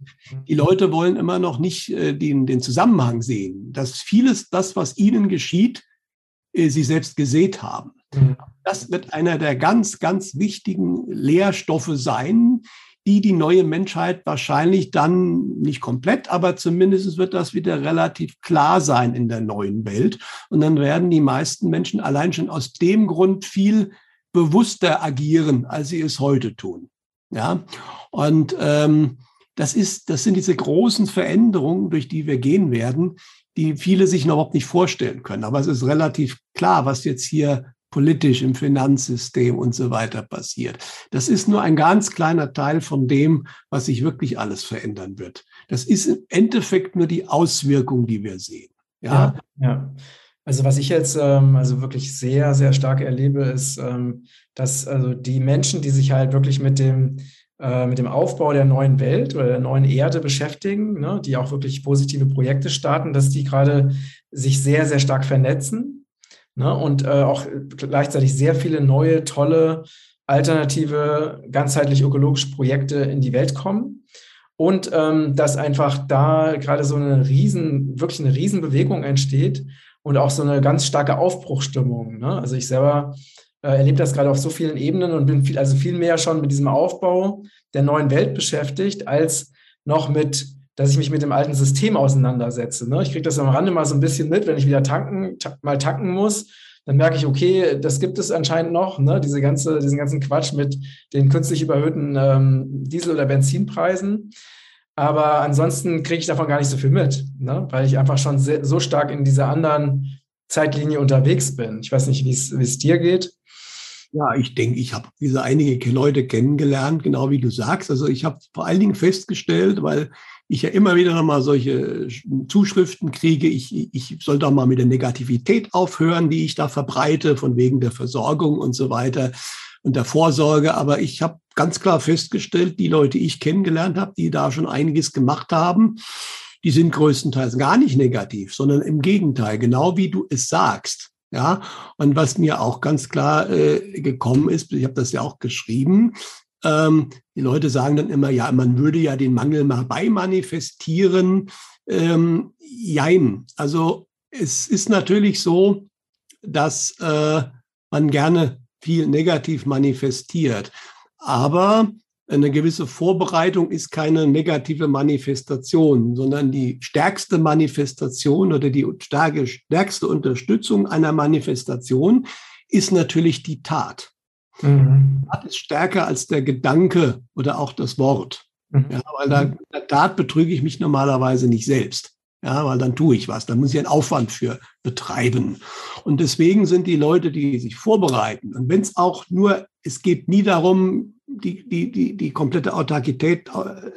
Die Leute wollen immer noch nicht äh, den, den Zusammenhang sehen, dass vieles, das, was ihnen geschieht, äh, sie selbst gesät haben. Mhm. Das wird einer der ganz, ganz wichtigen Lehrstoffe sein, die die neue Menschheit wahrscheinlich dann nicht komplett, aber zumindest wird das wieder relativ klar sein in der neuen Welt. Und dann werden die meisten Menschen allein schon aus dem Grund viel bewusster agieren, als sie es heute tun. Ja, und ähm, das ist, das sind diese großen Veränderungen, durch die wir gehen werden, die viele sich noch überhaupt nicht vorstellen können. Aber es ist relativ klar, was jetzt hier politisch im Finanzsystem und so weiter passiert. Das ist nur ein ganz kleiner Teil von dem, was sich wirklich alles verändern wird. Das ist im Endeffekt nur die Auswirkung, die wir sehen. Ja, ja. ja. Also was ich jetzt ähm, also wirklich sehr, sehr stark erlebe, ist, ähm, dass also die Menschen, die sich halt wirklich mit dem, äh, mit dem Aufbau der neuen Welt oder der neuen Erde beschäftigen, ne, die auch wirklich positive Projekte starten, dass die gerade sich sehr, sehr stark vernetzen ne, und äh, auch gleichzeitig sehr viele neue, tolle, alternative, ganzheitlich ökologische Projekte in die Welt kommen. Und ähm, dass einfach da gerade so eine riesen, wirklich eine Riesenbewegung entsteht und auch so eine ganz starke Aufbruchstimmung. Ne? Also ich selber äh, erlebe das gerade auf so vielen Ebenen und bin viel, also viel mehr schon mit diesem Aufbau der neuen Welt beschäftigt, als noch mit, dass ich mich mit dem alten System auseinandersetze. Ne? Ich kriege das am Rande mal so ein bisschen mit, wenn ich wieder tanken, ta mal tanken muss, dann merke ich, okay, das gibt es anscheinend noch, ne? Diese ganze, diesen ganzen Quatsch mit den künstlich überhöhten ähm, Diesel- oder Benzinpreisen. Aber ansonsten kriege ich davon gar nicht so viel mit, ne? weil ich einfach schon sehr, so stark in dieser anderen Zeitlinie unterwegs bin. Ich weiß nicht, wie es dir geht. Ja, ich denke, ich habe diese einige Leute kennengelernt, genau wie du sagst. Also ich habe vor allen Dingen festgestellt, weil ich ja immer wieder nochmal solche Zuschriften kriege, ich, ich soll doch mal mit der Negativität aufhören, die ich da verbreite, von wegen der Versorgung und so weiter und der Vorsorge. Aber ich habe ganz klar festgestellt, die Leute, die ich kennengelernt habe, die da schon einiges gemacht haben, die sind größtenteils gar nicht negativ, sondern im Gegenteil, genau wie du es sagst. Ja, und was mir auch ganz klar äh, gekommen ist, ich habe das ja auch geschrieben, ähm, die Leute sagen dann immer, ja, man würde ja den Mangel mal beimanifestieren. Ähm, jein. Also es ist natürlich so, dass äh, man gerne viel negativ manifestiert. Aber eine gewisse Vorbereitung ist keine negative Manifestation, sondern die stärkste Manifestation oder die stärkste Unterstützung einer Manifestation ist natürlich die Tat. Mhm. Tat ist stärker als der Gedanke oder auch das Wort. Mhm. Ja, weil da, in der Tat betrüge ich mich normalerweise nicht selbst. Ja, weil dann tue ich was. Da muss ich einen Aufwand für betreiben. Und deswegen sind die Leute, die sich vorbereiten, und wenn es auch nur, es geht nie darum, die, die, die, die komplette Autarkität,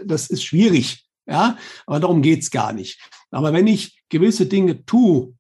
das ist schwierig. Ja, aber darum geht's gar nicht. Aber wenn ich gewisse Dinge tue,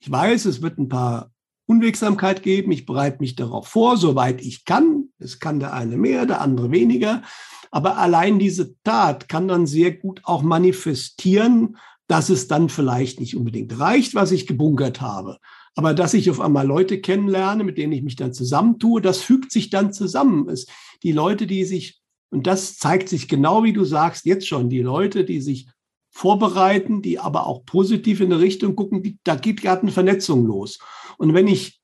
ich weiß, es wird ein paar Unwegsamkeit geben, ich bereite mich darauf vor, soweit ich kann. Es kann der eine mehr, der andere weniger. Aber allein diese Tat kann dann sehr gut auch manifestieren, dass es dann vielleicht nicht unbedingt reicht, was ich gebunkert habe. Aber dass ich auf einmal Leute kennenlerne, mit denen ich mich dann zusammentue, das fügt sich dann zusammen. Es, die Leute, die sich, und das zeigt sich genau wie du sagst, jetzt schon, die Leute, die sich vorbereiten, die aber auch positiv in eine Richtung gucken, die, da geht gerade eine Vernetzung los. Und wenn ich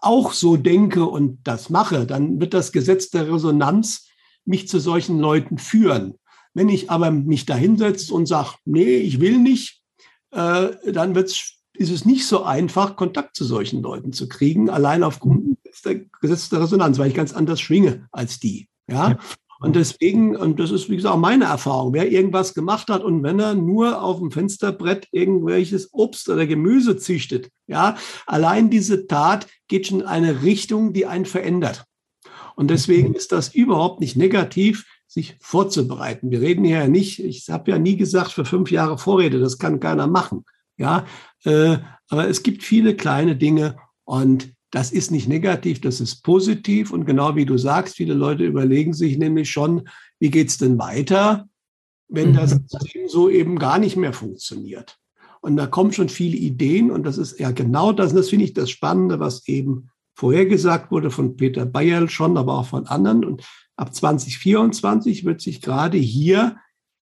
auch so denke und das mache, dann wird das Gesetz der Resonanz mich zu solchen Leuten führen. Wenn ich aber mich da hinsetze und sage, nee, ich will nicht, äh, dann wird's, ist es nicht so einfach, Kontakt zu solchen Leuten zu kriegen, allein aufgrund des Gesetzes der Resonanz, weil ich ganz anders schwinge als die. Ja? ja. Und deswegen, und das ist wie gesagt auch meine Erfahrung, wer irgendwas gemacht hat und wenn er nur auf dem Fensterbrett irgendwelches Obst oder Gemüse züchtet, ja, allein diese Tat geht schon in eine Richtung, die einen verändert. Und deswegen ist das überhaupt nicht negativ, sich vorzubereiten. Wir reden hier ja nicht, ich habe ja nie gesagt, für fünf Jahre Vorrede, das kann keiner machen. Ja, äh, aber es gibt viele kleine Dinge und das ist nicht negativ, das ist positiv. Und genau wie du sagst, viele Leute überlegen sich nämlich schon, wie geht es denn weiter, wenn das mhm. System so eben gar nicht mehr funktioniert. Und da kommen schon viele Ideen und das ist ja genau das, und das finde ich das Spannende, was eben vorhergesagt wurde von Peter Bayerl schon, aber auch von anderen. Und ab 2024 wird sich gerade hier,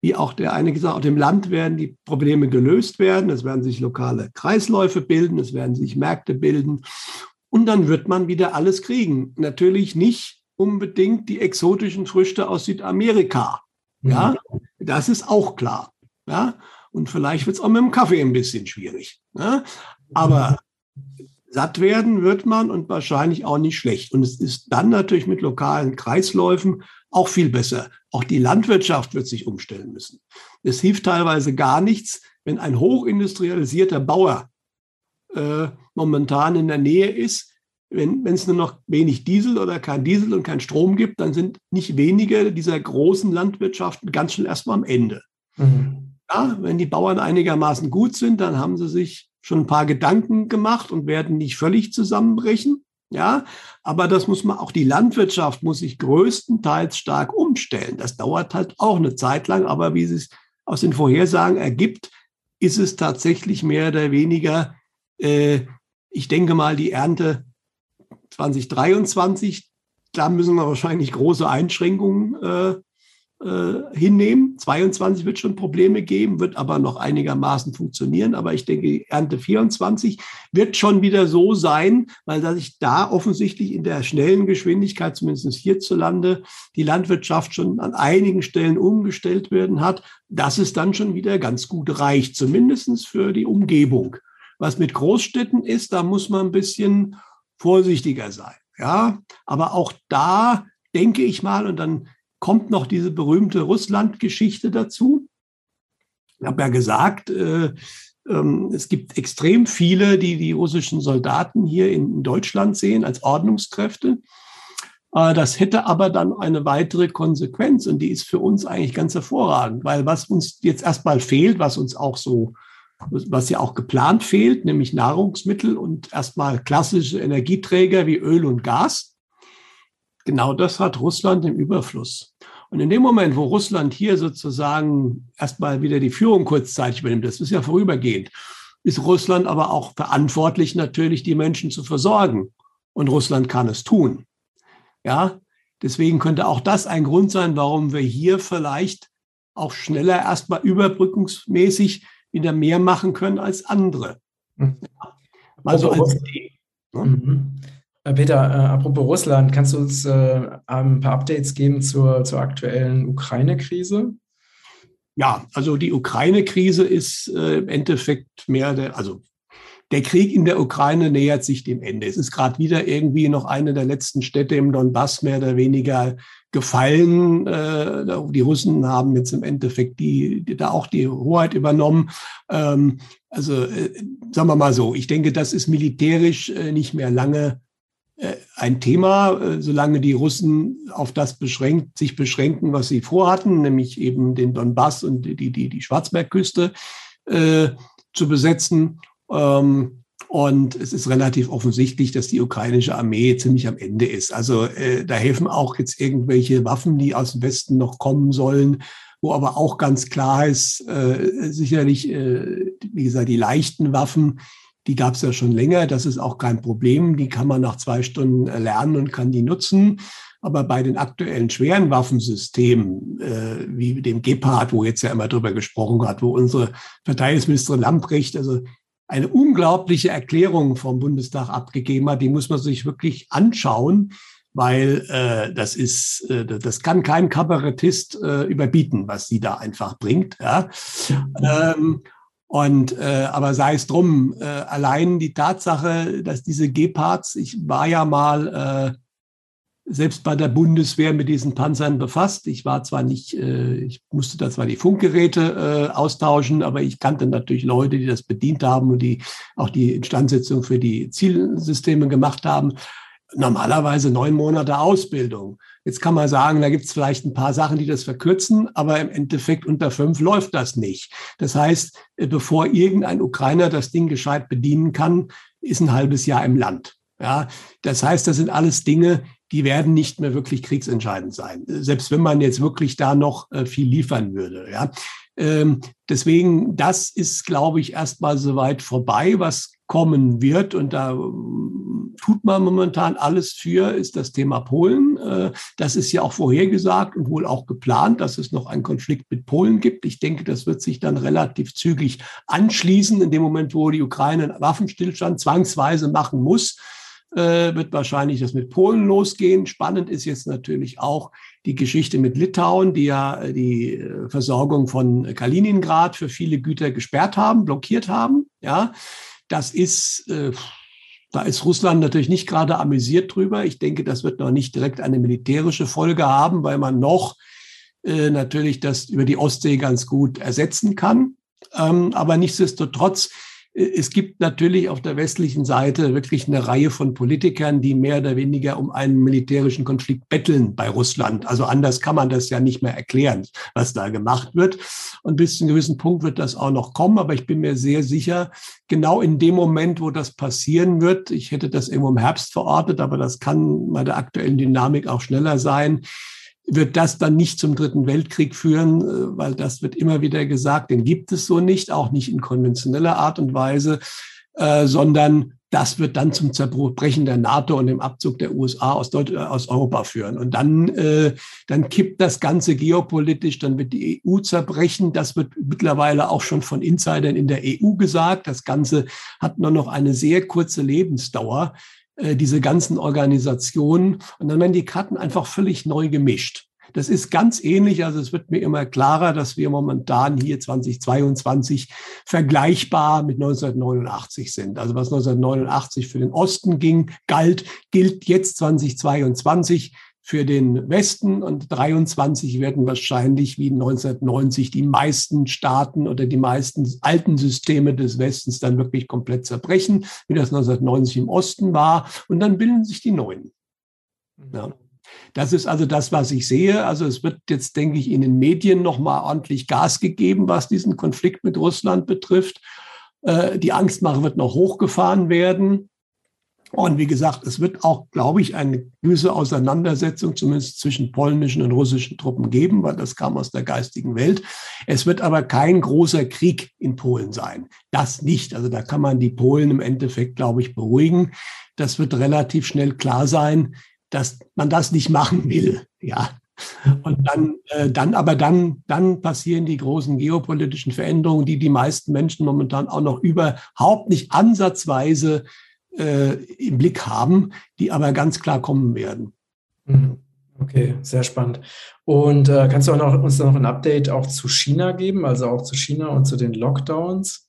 wie auch der eine gesagt, auf dem Land werden die Probleme gelöst werden. Es werden sich lokale Kreisläufe bilden, es werden sich Märkte bilden. Und dann wird man wieder alles kriegen. Natürlich nicht unbedingt die exotischen Früchte aus Südamerika. Ja, mhm. das ist auch klar. Ja, und vielleicht wird es auch mit dem Kaffee ein bisschen schwierig. Ja? Aber satt werden wird man und wahrscheinlich auch nicht schlecht. Und es ist dann natürlich mit lokalen Kreisläufen auch viel besser. Auch die Landwirtschaft wird sich umstellen müssen. Es hilft teilweise gar nichts, wenn ein hochindustrialisierter Bauer äh, momentan in der Nähe ist. Wenn es nur noch wenig Diesel oder kein Diesel und kein Strom gibt, dann sind nicht wenige dieser großen Landwirtschaften ganz schnell erstmal am Ende. Mhm. Ja, wenn die Bauern einigermaßen gut sind, dann haben sie sich schon ein paar Gedanken gemacht und werden nicht völlig zusammenbrechen. Ja, aber das muss man auch die Landwirtschaft muss sich größtenteils stark umstellen. Das dauert halt auch eine Zeit lang, aber wie es aus den Vorhersagen ergibt, ist es tatsächlich mehr oder weniger äh, ich denke mal, die Ernte 2023, da müssen wir wahrscheinlich große Einschränkungen äh, äh, hinnehmen. 22 wird schon Probleme geben, wird aber noch einigermaßen funktionieren. Aber ich denke, Ernte 24 wird schon wieder so sein, weil sich da offensichtlich in der schnellen Geschwindigkeit, zumindest hierzulande, die Landwirtschaft schon an einigen Stellen umgestellt werden hat, dass es dann schon wieder ganz gut reicht, zumindest für die Umgebung. Was mit Großstädten ist, da muss man ein bisschen vorsichtiger sein. Ja, aber auch da denke ich mal, und dann kommt noch diese berühmte Russland-Geschichte dazu. Ich habe ja gesagt, äh, äh, es gibt extrem viele, die die russischen Soldaten hier in Deutschland sehen als Ordnungskräfte. Äh, das hätte aber dann eine weitere Konsequenz und die ist für uns eigentlich ganz hervorragend, weil was uns jetzt erstmal fehlt, was uns auch so was ja auch geplant fehlt, nämlich Nahrungsmittel und erstmal klassische Energieträger wie Öl und Gas. Genau das hat Russland im Überfluss. Und in dem Moment, wo Russland hier sozusagen erstmal wieder die Führung kurzzeitig übernimmt, das ist ja vorübergehend, ist Russland aber auch verantwortlich, natürlich die Menschen zu versorgen. Und Russland kann es tun. Ja, deswegen könnte auch das ein Grund sein, warum wir hier vielleicht auch schneller erstmal überbrückungsmäßig wieder mehr machen können als andere. Mhm. Also als Idee. Ne? Mhm. Äh, Peter, äh, apropos Russland, kannst du uns äh, ein paar Updates geben zur, zur aktuellen Ukraine-Krise? Ja, also die Ukraine-Krise ist äh, im Endeffekt mehr der, also der Krieg in der Ukraine nähert sich dem Ende. Es ist gerade wieder irgendwie noch eine der letzten Städte im Donbass mehr oder weniger gefallen. Äh, die Russen haben jetzt im Endeffekt die, die da auch die Hoheit übernommen. Ähm, also äh, sagen wir mal so, ich denke, das ist militärisch äh, nicht mehr lange ein Thema, solange die Russen auf das beschränkt, sich beschränken, was sie vorhatten, nämlich eben den Donbass und die, die, die Schwarzbergküste äh, zu besetzen. Ähm, und es ist relativ offensichtlich, dass die ukrainische Armee ziemlich am Ende ist. Also äh, da helfen auch jetzt irgendwelche Waffen, die aus dem Westen noch kommen sollen, wo aber auch ganz klar ist, äh, sicherlich, äh, wie gesagt, die leichten Waffen, die gab es ja schon länger. Das ist auch kein Problem. Die kann man nach zwei Stunden lernen und kann die nutzen. Aber bei den aktuellen schweren Waffensystemen, äh, wie dem Gepard, wo jetzt ja immer drüber gesprochen hat, wo unsere Verteidigungsministerin Lamprecht also eine unglaubliche Erklärung vom Bundestag abgegeben hat, die muss man sich wirklich anschauen, weil äh, das ist, äh, das kann kein Kabarettist äh, überbieten, was sie da einfach bringt. Ja? Ähm, und äh, aber sei es drum, äh, allein die Tatsache, dass diese Gepards, ich war ja mal äh, selbst bei der Bundeswehr mit diesen Panzern befasst. Ich war zwar nicht, äh, ich musste da zwar die Funkgeräte äh, austauschen, aber ich kannte natürlich Leute, die das bedient haben und die auch die Instandsetzung für die Zielsysteme gemacht haben. Normalerweise neun Monate Ausbildung. Jetzt kann man sagen, da gibt es vielleicht ein paar Sachen, die das verkürzen, aber im Endeffekt unter fünf läuft das nicht. Das heißt, äh, bevor irgendein Ukrainer das Ding gescheit bedienen kann, ist ein halbes Jahr im Land. Ja, das heißt, das sind alles Dinge, die werden nicht mehr wirklich kriegsentscheidend sein. Selbst wenn man jetzt wirklich da noch äh, viel liefern würde. Ja. Ähm, deswegen, das ist, glaube ich, erstmal soweit vorbei, was kommen wird. Und da äh, tut man momentan alles für, ist das Thema Polen. Äh, das ist ja auch vorhergesagt und wohl auch geplant, dass es noch einen Konflikt mit Polen gibt. Ich denke, das wird sich dann relativ zügig anschließen, in dem Moment, wo die Ukraine einen Waffenstillstand zwangsweise machen muss äh, wird wahrscheinlich das mit Polen losgehen. Spannend ist jetzt natürlich auch die Geschichte mit Litauen, die ja äh, die äh, Versorgung von Kaliningrad für viele Güter gesperrt haben, blockiert haben. Ja, das ist, äh, da ist Russland natürlich nicht gerade amüsiert drüber. Ich denke, das wird noch nicht direkt eine militärische Folge haben, weil man noch äh, natürlich das über die Ostsee ganz gut ersetzen kann. Ähm, aber nichtsdestotrotz es gibt natürlich auf der westlichen Seite wirklich eine Reihe von Politikern, die mehr oder weniger um einen militärischen Konflikt betteln bei Russland. Also anders kann man das ja nicht mehr erklären, was da gemacht wird. Und bis zu einem gewissen Punkt wird das auch noch kommen. Aber ich bin mir sehr sicher, genau in dem Moment, wo das passieren wird, ich hätte das irgendwo im Herbst verortet, aber das kann bei der aktuellen Dynamik auch schneller sein, wird das dann nicht zum Dritten Weltkrieg führen, äh, weil das wird immer wieder gesagt, den gibt es so nicht, auch nicht in konventioneller Art und Weise, äh, sondern das wird dann zum Zerbrechen der NATO und dem Abzug der USA aus, Deut aus Europa führen. Und dann, äh, dann kippt das Ganze geopolitisch, dann wird die EU zerbrechen. Das wird mittlerweile auch schon von Insidern in der EU gesagt. Das Ganze hat nur noch eine sehr kurze Lebensdauer. Äh, diese ganzen Organisationen. Und dann werden die Karten einfach völlig neu gemischt. Das ist ganz ähnlich, also es wird mir immer klarer, dass wir momentan hier 2022 vergleichbar mit 1989 sind. Also was 1989 für den Osten ging, galt, gilt jetzt 2022 für den Westen und 23 werden wahrscheinlich wie 1990 die meisten Staaten oder die meisten alten Systeme des Westens dann wirklich komplett zerbrechen, wie das 1990 im Osten war. Und dann bilden sich die neuen. Mhm. Ja. Das ist also das, was ich sehe. Also es wird jetzt, denke ich, in den Medien nochmal ordentlich Gas gegeben, was diesen Konflikt mit Russland betrifft. Äh, die Angstmache wird noch hochgefahren werden. Und wie gesagt, es wird auch, glaube ich, eine gewisse Auseinandersetzung zumindest zwischen polnischen und russischen Truppen geben, weil das kam aus der geistigen Welt. Es wird aber kein großer Krieg in Polen sein. Das nicht. Also da kann man die Polen im Endeffekt, glaube ich, beruhigen. Das wird relativ schnell klar sein, dass man das nicht machen will. Ja. Und dann, äh, dann, aber dann, dann passieren die großen geopolitischen Veränderungen, die die meisten Menschen momentan auch noch überhaupt nicht ansatzweise äh, im Blick haben, die aber ganz klar kommen werden. Mhm. Okay, sehr spannend. Und äh, kannst du auch noch, uns noch ein Update auch zu China geben, also auch zu China und zu den Lockdowns?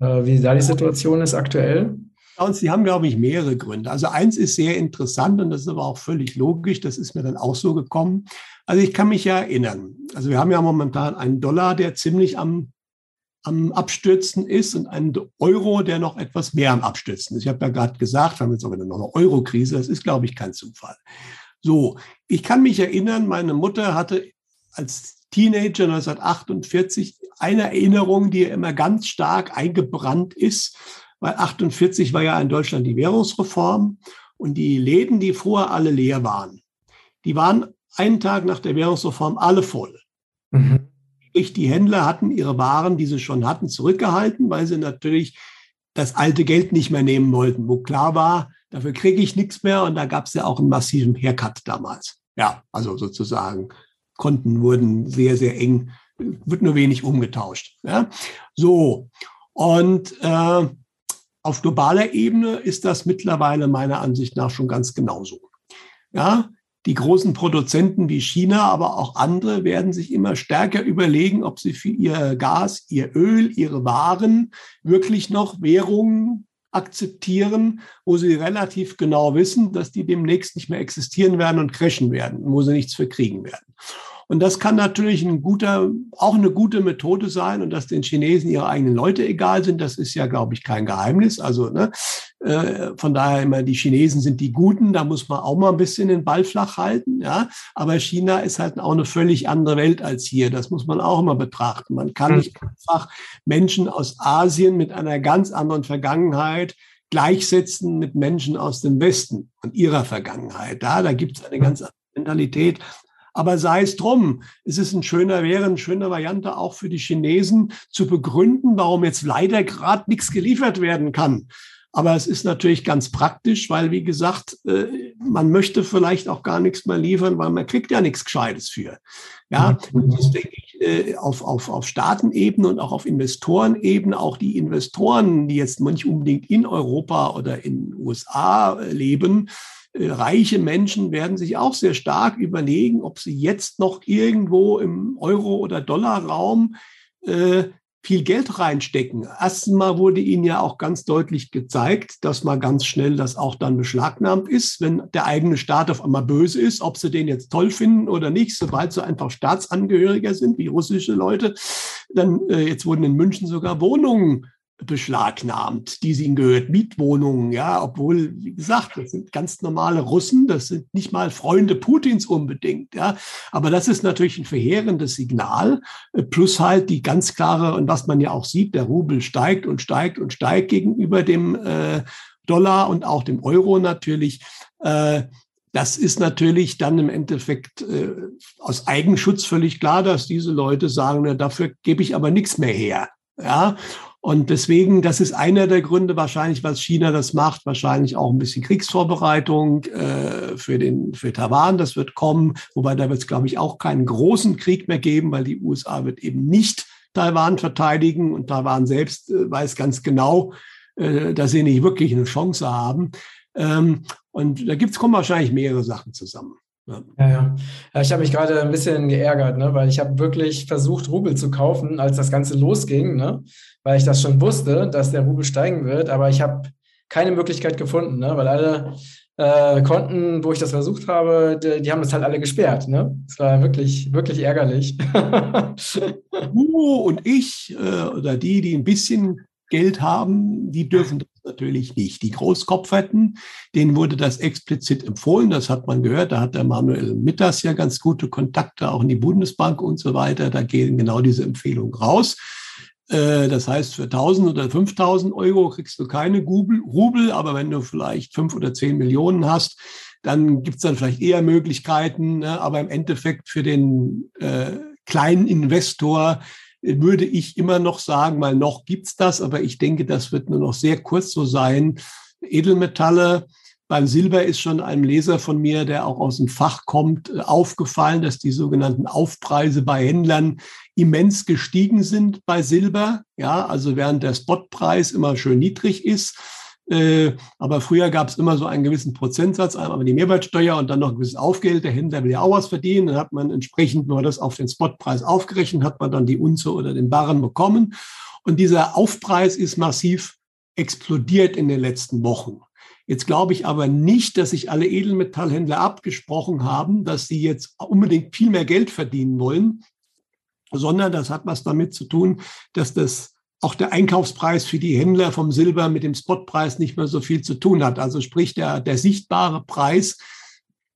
Äh, wie da die Situation ist aktuell? Lockdowns, die haben, glaube ich, mehrere Gründe. Also eins ist sehr interessant und das ist aber auch völlig logisch, das ist mir dann auch so gekommen. Also ich kann mich ja erinnern, also wir haben ja momentan einen Dollar, der ziemlich am am Abstürzen ist und ein Euro, der noch etwas mehr am Abstürzen ist. Ich habe ja gerade gesagt, wir haben jetzt sogar noch eine Euro-Krise. Das ist, glaube ich, kein Zufall. So, ich kann mich erinnern, meine Mutter hatte als Teenager 1948 eine Erinnerung, die immer ganz stark eingebrannt ist, weil 48 war ja in Deutschland die Währungsreform und die Läden, die vorher alle leer waren, die waren einen Tag nach der Währungsreform alle voll. Mhm. Sprich, die Händler hatten ihre Waren, die sie schon hatten, zurückgehalten, weil sie natürlich das alte Geld nicht mehr nehmen wollten, wo klar war, dafür kriege ich nichts mehr. Und da gab es ja auch einen massiven Haircut damals. Ja, also sozusagen Konten wurden sehr, sehr eng, wird nur wenig umgetauscht. Ja? So, und äh, auf globaler Ebene ist das mittlerweile meiner Ansicht nach schon ganz genauso. Ja, die großen Produzenten wie China, aber auch andere werden sich immer stärker überlegen, ob sie für ihr Gas, ihr Öl, ihre Waren wirklich noch Währungen akzeptieren, wo sie relativ genau wissen, dass die demnächst nicht mehr existieren werden und crashen werden, wo sie nichts für kriegen werden. Und das kann natürlich ein guter, auch eine gute Methode sein. Und dass den Chinesen ihre eigenen Leute egal sind, das ist ja, glaube ich, kein Geheimnis. Also ne, von daher immer, die Chinesen sind die Guten, da muss man auch mal ein bisschen den Ball flach halten. Ja, aber China ist halt auch eine völlig andere Welt als hier. Das muss man auch immer betrachten. Man kann hm. nicht einfach Menschen aus Asien mit einer ganz anderen Vergangenheit gleichsetzen mit Menschen aus dem Westen und ihrer Vergangenheit. Da, da gibt es eine ganz andere Mentalität. Aber sei es drum, es ist ein schöner, wäre eine schöne Variante auch für die Chinesen zu begründen, warum jetzt leider gerade nichts geliefert werden kann. Aber es ist natürlich ganz praktisch, weil, wie gesagt, äh, man möchte vielleicht auch gar nichts mehr liefern, weil man kriegt ja nichts Gescheites für. Ja, das denke ich äh, auf, auf, auf Staatenebene und auch auf Investorenebene, auch die Investoren, die jetzt nicht unbedingt in Europa oder in den USA leben, äh, reiche Menschen werden sich auch sehr stark überlegen, ob sie jetzt noch irgendwo im Euro- oder Dollarraum äh, viel Geld reinstecken. Erstens mal wurde ihnen ja auch ganz deutlich gezeigt, dass mal ganz schnell das auch dann beschlagnahmt ist, wenn der eigene Staat auf einmal böse ist, ob sie den jetzt toll finden oder nicht, sobald sie einfach Staatsangehöriger sind, wie russische Leute. Dann, äh, jetzt wurden in München sogar Wohnungen beschlagnahmt, die sie ihnen gehört, Mietwohnungen, ja, obwohl, wie gesagt, das sind ganz normale Russen, das sind nicht mal Freunde Putins unbedingt, ja, aber das ist natürlich ein verheerendes Signal, äh, plus halt die ganz klare, und was man ja auch sieht, der Rubel steigt und steigt und steigt gegenüber dem äh, Dollar und auch dem Euro natürlich, äh, das ist natürlich dann im Endeffekt äh, aus Eigenschutz völlig klar, dass diese Leute sagen, na, dafür gebe ich aber nichts mehr her. Ja, und deswegen, das ist einer der Gründe wahrscheinlich, was China das macht, wahrscheinlich auch ein bisschen Kriegsvorbereitung äh, für, den, für Taiwan, das wird kommen, wobei da wird es, glaube ich, auch keinen großen Krieg mehr geben, weil die USA wird eben nicht Taiwan verteidigen und Taiwan selbst äh, weiß ganz genau, äh, dass sie nicht wirklich eine Chance haben. Ähm, und da gibt's, kommen wahrscheinlich mehrere Sachen zusammen. Ja, ja. ja ich habe mich gerade ein bisschen geärgert, ne? weil ich habe wirklich versucht, Rubel zu kaufen, als das Ganze losging, ne? weil ich das schon wusste, dass der Rubel steigen wird, aber ich habe keine Möglichkeit gefunden, ne? weil alle äh, Konten, wo ich das versucht habe, die, die haben das halt alle gesperrt. Ne? Das war wirklich, wirklich ärgerlich. du und ich äh, oder die, die ein bisschen Geld haben, die dürfen das natürlich nicht. Die Großkopferten, denen wurde das explizit empfohlen, das hat man gehört, da hat der Manuel Mitters ja ganz gute Kontakte, auch in die Bundesbank und so weiter, da gehen genau diese Empfehlungen raus. Äh, das heißt, für 1000 oder 5000 Euro kriegst du keine Rubel, aber wenn du vielleicht fünf oder zehn Millionen hast, dann gibt es dann vielleicht eher Möglichkeiten. Ne? Aber im Endeffekt für den äh, kleinen Investor würde ich immer noch sagen, weil noch gibt's das, aber ich denke, das wird nur noch sehr kurz so sein. Edelmetalle, beim Silber ist schon einem Leser von mir, der auch aus dem Fach kommt, aufgefallen, dass die sogenannten Aufpreise bei Händlern immens gestiegen sind bei Silber. Ja, also während der Spotpreis immer schön niedrig ist, äh, aber früher gab es immer so einen gewissen Prozentsatz, einmal die Mehrwertsteuer und dann noch ein gewisses Aufgeld. Der Händler will ja auch was verdienen. Dann hat man entsprechend nur das auf den Spotpreis aufgerechnet, hat man dann die Unze oder den Barren bekommen. Und dieser Aufpreis ist massiv explodiert in den letzten Wochen. Jetzt glaube ich aber nicht, dass sich alle Edelmetallhändler abgesprochen haben, dass sie jetzt unbedingt viel mehr Geld verdienen wollen, sondern das hat was damit zu tun, dass das auch der Einkaufspreis für die Händler vom Silber mit dem Spotpreis nicht mehr so viel zu tun hat. Also sprich, der, der sichtbare Preis,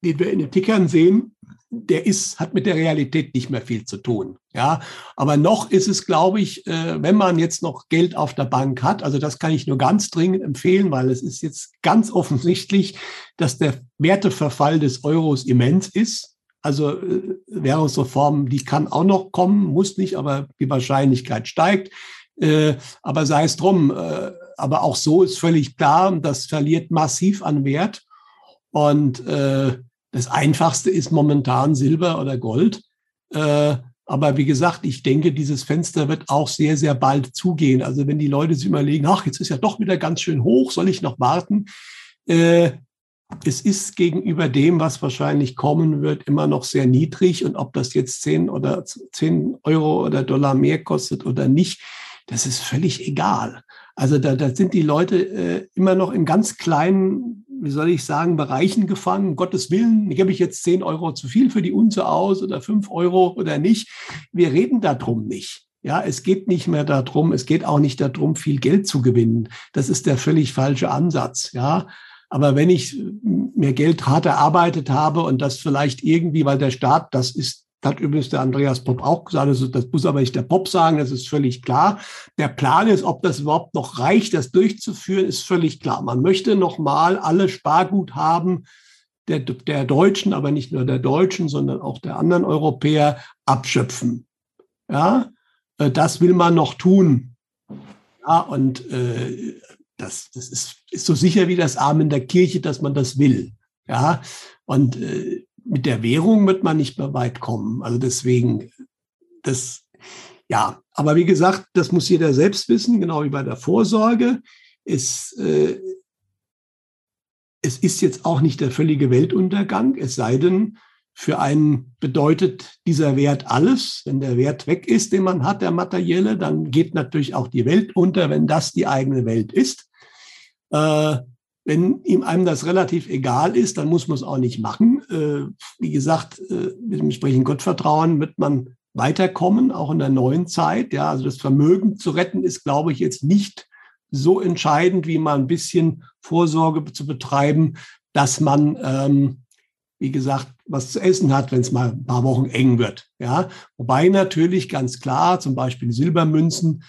den wir in den Tickern sehen, der ist, hat mit der Realität nicht mehr viel zu tun. Ja, aber noch ist es, glaube ich, äh, wenn man jetzt noch Geld auf der Bank hat, also das kann ich nur ganz dringend empfehlen, weil es ist jetzt ganz offensichtlich, dass der Werteverfall des Euros immens ist. Also äh, Währungsreform, die kann auch noch kommen, muss nicht, aber die Wahrscheinlichkeit steigt. Äh, aber sei es drum, äh, aber auch so ist völlig klar, das verliert massiv an Wert. Und äh, das Einfachste ist momentan Silber oder Gold. Äh, aber wie gesagt, ich denke, dieses Fenster wird auch sehr, sehr bald zugehen. Also wenn die Leute sich überlegen, ach, jetzt ist ja doch wieder ganz schön hoch, soll ich noch warten? Äh, es ist gegenüber dem, was wahrscheinlich kommen wird, immer noch sehr niedrig. Und ob das jetzt 10 oder 10 Euro oder Dollar mehr kostet oder nicht, das ist völlig egal. Also da, da sind die Leute äh, immer noch in ganz kleinen, wie soll ich sagen, Bereichen gefangen. Um Gottes Willen, gebe ich jetzt 10 Euro zu viel für die Unze aus oder 5 Euro oder nicht. Wir reden darum nicht. Ja, es geht nicht mehr darum, es geht auch nicht darum, viel Geld zu gewinnen. Das ist der völlig falsche Ansatz. Ja, aber wenn ich mir Geld hart erarbeitet habe und das vielleicht irgendwie, weil der Staat, das ist, hat übrigens der Andreas Pop auch gesagt, also das muss aber nicht der Pop sagen, das ist völlig klar. Der Plan ist, ob das überhaupt noch reicht, das durchzuführen, ist völlig klar. Man möchte nochmal alle Sparguthaben der, der Deutschen, aber nicht nur der Deutschen, sondern auch der anderen Europäer abschöpfen. Ja, äh, das will man noch tun. Ja, und äh, das, das ist, ist so sicher wie das Arm in der Kirche, dass man das will. Ja, und äh, mit der Währung wird man nicht mehr weit kommen. Also deswegen, das, ja, aber wie gesagt, das muss jeder selbst wissen, genau wie bei der Vorsorge. Es, äh, es ist jetzt auch nicht der völlige Weltuntergang, es sei denn, für einen bedeutet dieser Wert alles. Wenn der Wert weg ist, den man hat, der materielle, dann geht natürlich auch die Welt unter, wenn das die eigene Welt ist. Äh, wenn ihm einem das relativ egal ist, dann muss man es auch nicht machen. Äh, wie gesagt, äh, mit dem entsprechenden Gottvertrauen wird man weiterkommen, auch in der neuen Zeit. Ja, also das Vermögen zu retten ist, glaube ich, jetzt nicht so entscheidend, wie mal ein bisschen Vorsorge zu betreiben, dass man, ähm, wie gesagt, was zu essen hat, wenn es mal ein paar Wochen eng wird. Ja, wobei natürlich ganz klar, zum Beispiel Silbermünzen,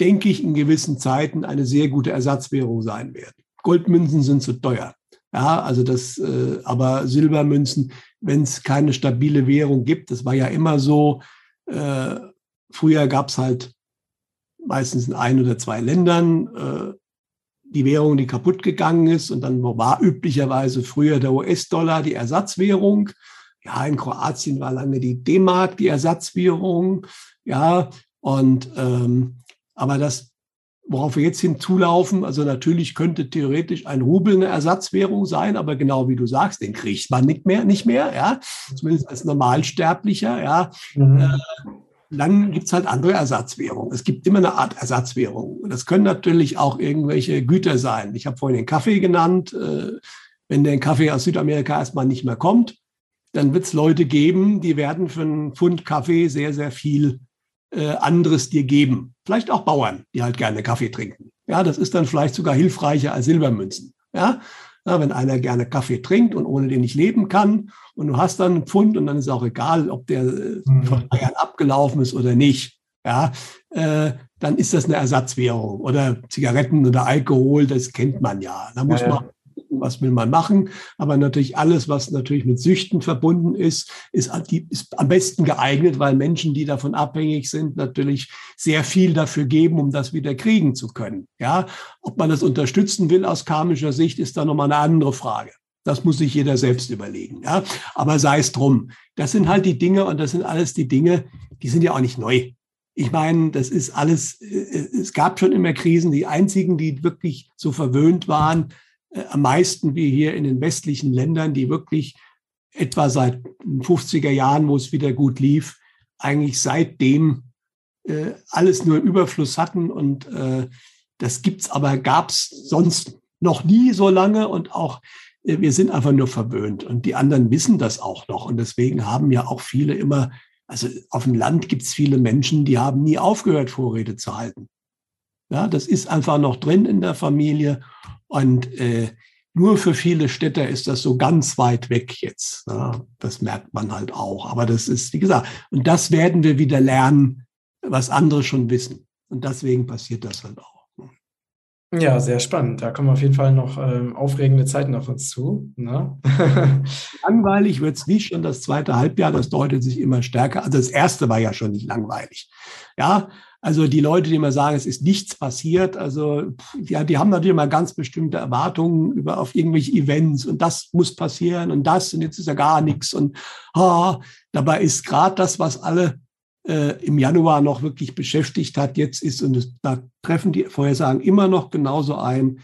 denke ich, in gewissen Zeiten eine sehr gute Ersatzwährung sein werden. Goldmünzen sind zu teuer. Ja, also das, äh, aber Silbermünzen, wenn es keine stabile Währung gibt, das war ja immer so. Äh, früher gab es halt meistens in ein oder zwei Ländern äh, die Währung, die kaputt gegangen ist. Und dann war üblicherweise früher der US-Dollar die Ersatzwährung. Ja, in Kroatien war lange die D-Mark die Ersatzwährung. Ja, und ähm, aber das, worauf wir jetzt hinzulaufen, also natürlich könnte theoretisch ein Rubel eine Ersatzwährung sein, aber genau wie du sagst, den kriegt man nicht mehr, nicht mehr, ja, zumindest als Normalsterblicher, ja. Mhm. Äh, dann gibt's halt andere Ersatzwährungen. Es gibt immer eine Art Ersatzwährung. Und das können natürlich auch irgendwelche Güter sein. Ich habe vorhin den Kaffee genannt. Äh, wenn der Kaffee aus Südamerika erstmal nicht mehr kommt, dann wird es Leute geben, die werden für einen Pfund Kaffee sehr, sehr viel äh, anderes dir geben. Vielleicht auch Bauern, die halt gerne Kaffee trinken. Ja, das ist dann vielleicht sogar hilfreicher als Silbermünzen. Ja, ja wenn einer gerne Kaffee trinkt und ohne den nicht leben kann und du hast dann einen Pfund und dann ist auch egal, ob der äh, mhm. von Jahren abgelaufen ist oder nicht. Ja, äh, dann ist das eine Ersatzwährung oder Zigaretten oder Alkohol, das kennt man ja. Da muss ja, man was will man machen. Aber natürlich alles, was natürlich mit Süchten verbunden ist, ist, ist am besten geeignet, weil Menschen, die davon abhängig sind, natürlich sehr viel dafür geben, um das wieder kriegen zu können. Ja, ob man das unterstützen will aus karmischer Sicht, ist dann nochmal eine andere Frage. Das muss sich jeder selbst überlegen. Ja, aber sei es drum. Das sind halt die Dinge und das sind alles die Dinge, die sind ja auch nicht neu. Ich meine, das ist alles, äh, es gab schon immer Krisen. Die einzigen, die wirklich so verwöhnt waren, äh, am meisten wie hier in den westlichen Ländern, die wirklich etwa seit den 50er Jahren, wo es wieder gut lief, eigentlich seitdem äh, alles nur Überfluss hatten. Und äh, das gibt's aber, gab's sonst noch nie so lange und auch äh, wir sind einfach nur verwöhnt und die anderen wissen das auch noch. Und deswegen haben ja auch viele immer, also auf dem Land gibt's viele Menschen, die haben nie aufgehört, Vorräte zu halten. Ja, das ist einfach noch drin in der Familie. Und äh, nur für viele Städter ist das so ganz weit weg jetzt. Ja, das merkt man halt auch. Aber das ist, wie gesagt, und das werden wir wieder lernen, was andere schon wissen. Und deswegen passiert das halt auch. Ja, sehr spannend. Da kommen auf jeden Fall noch ähm, aufregende Zeiten auf uns zu. Ne? langweilig wird es nicht schon das zweite Halbjahr, das deutet sich immer stärker. Also das erste war ja schon nicht langweilig. Ja, Also die Leute, die immer sagen, es ist nichts passiert, also ja, die haben natürlich immer ganz bestimmte Erwartungen über auf irgendwelche Events und das muss passieren und das und jetzt ist ja gar nichts und ah, dabei ist gerade das, was alle äh, im Januar noch wirklich beschäftigt hat, jetzt ist und das, da treffen die Vorhersagen immer noch genauso ein.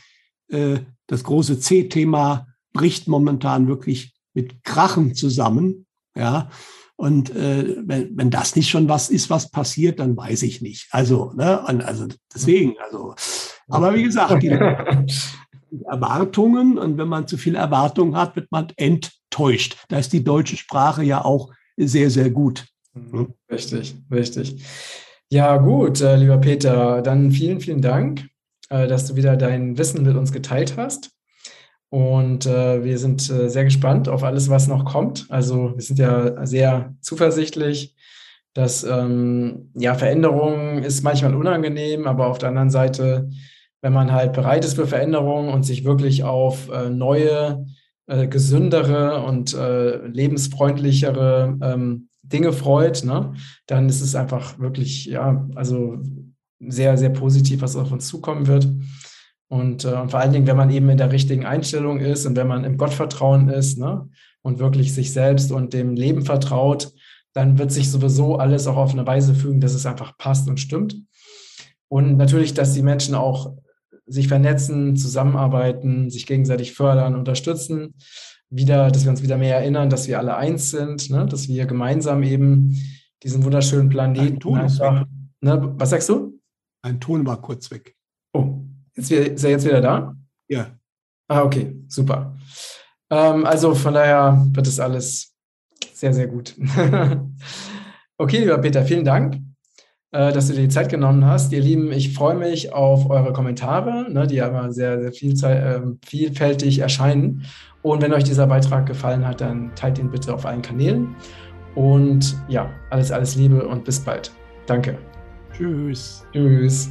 Äh, das große C-Thema bricht momentan wirklich mit Krachen zusammen, ja. Und äh, wenn, wenn das nicht schon was ist, was passiert, dann weiß ich nicht. Also, ne, also deswegen, also, aber wie gesagt, die, Erwartungen und wenn man zu viel Erwartungen hat, wird man enttäuscht. Da ist die deutsche Sprache ja auch sehr, sehr gut. Mhm. Richtig, richtig. Ja, gut, äh, lieber Peter, dann vielen, vielen Dank, äh, dass du wieder dein Wissen mit uns geteilt hast. Und äh, wir sind äh, sehr gespannt auf alles, was noch kommt. Also wir sind ja sehr zuversichtlich, dass ähm, ja Veränderung ist manchmal unangenehm, aber auf der anderen Seite, wenn man halt bereit ist für Veränderung und sich wirklich auf äh, neue, äh, gesündere und äh, lebensfreundlichere ähm, Dinge freut, ne, dann ist es einfach wirklich, ja, also sehr, sehr positiv, was auf uns zukommen wird. Und, äh, und vor allen Dingen, wenn man eben in der richtigen Einstellung ist und wenn man im Gottvertrauen ist ne, und wirklich sich selbst und dem Leben vertraut, dann wird sich sowieso alles auch auf eine Weise fügen, dass es einfach passt und stimmt. Und natürlich, dass die Menschen auch sich vernetzen, zusammenarbeiten, sich gegenseitig fördern, unterstützen. Wieder, dass wir uns wieder mehr erinnern, dass wir alle eins sind, ne? dass wir gemeinsam eben diesen wunderschönen Planeten einfach. Ne? Was sagst du? Ein Ton war kurz weg. Jetzt, ist er jetzt wieder da? Ja. Ah, okay, super. Ähm, also von daher wird es alles sehr, sehr gut. okay, lieber Peter, vielen Dank, äh, dass du dir die Zeit genommen hast. Ihr Lieben, ich freue mich auf eure Kommentare, ne, die ja immer sehr, sehr viel, äh, vielfältig erscheinen. Und wenn euch dieser Beitrag gefallen hat, dann teilt ihn bitte auf allen Kanälen. Und ja, alles, alles Liebe und bis bald. Danke. Tschüss. Tschüss.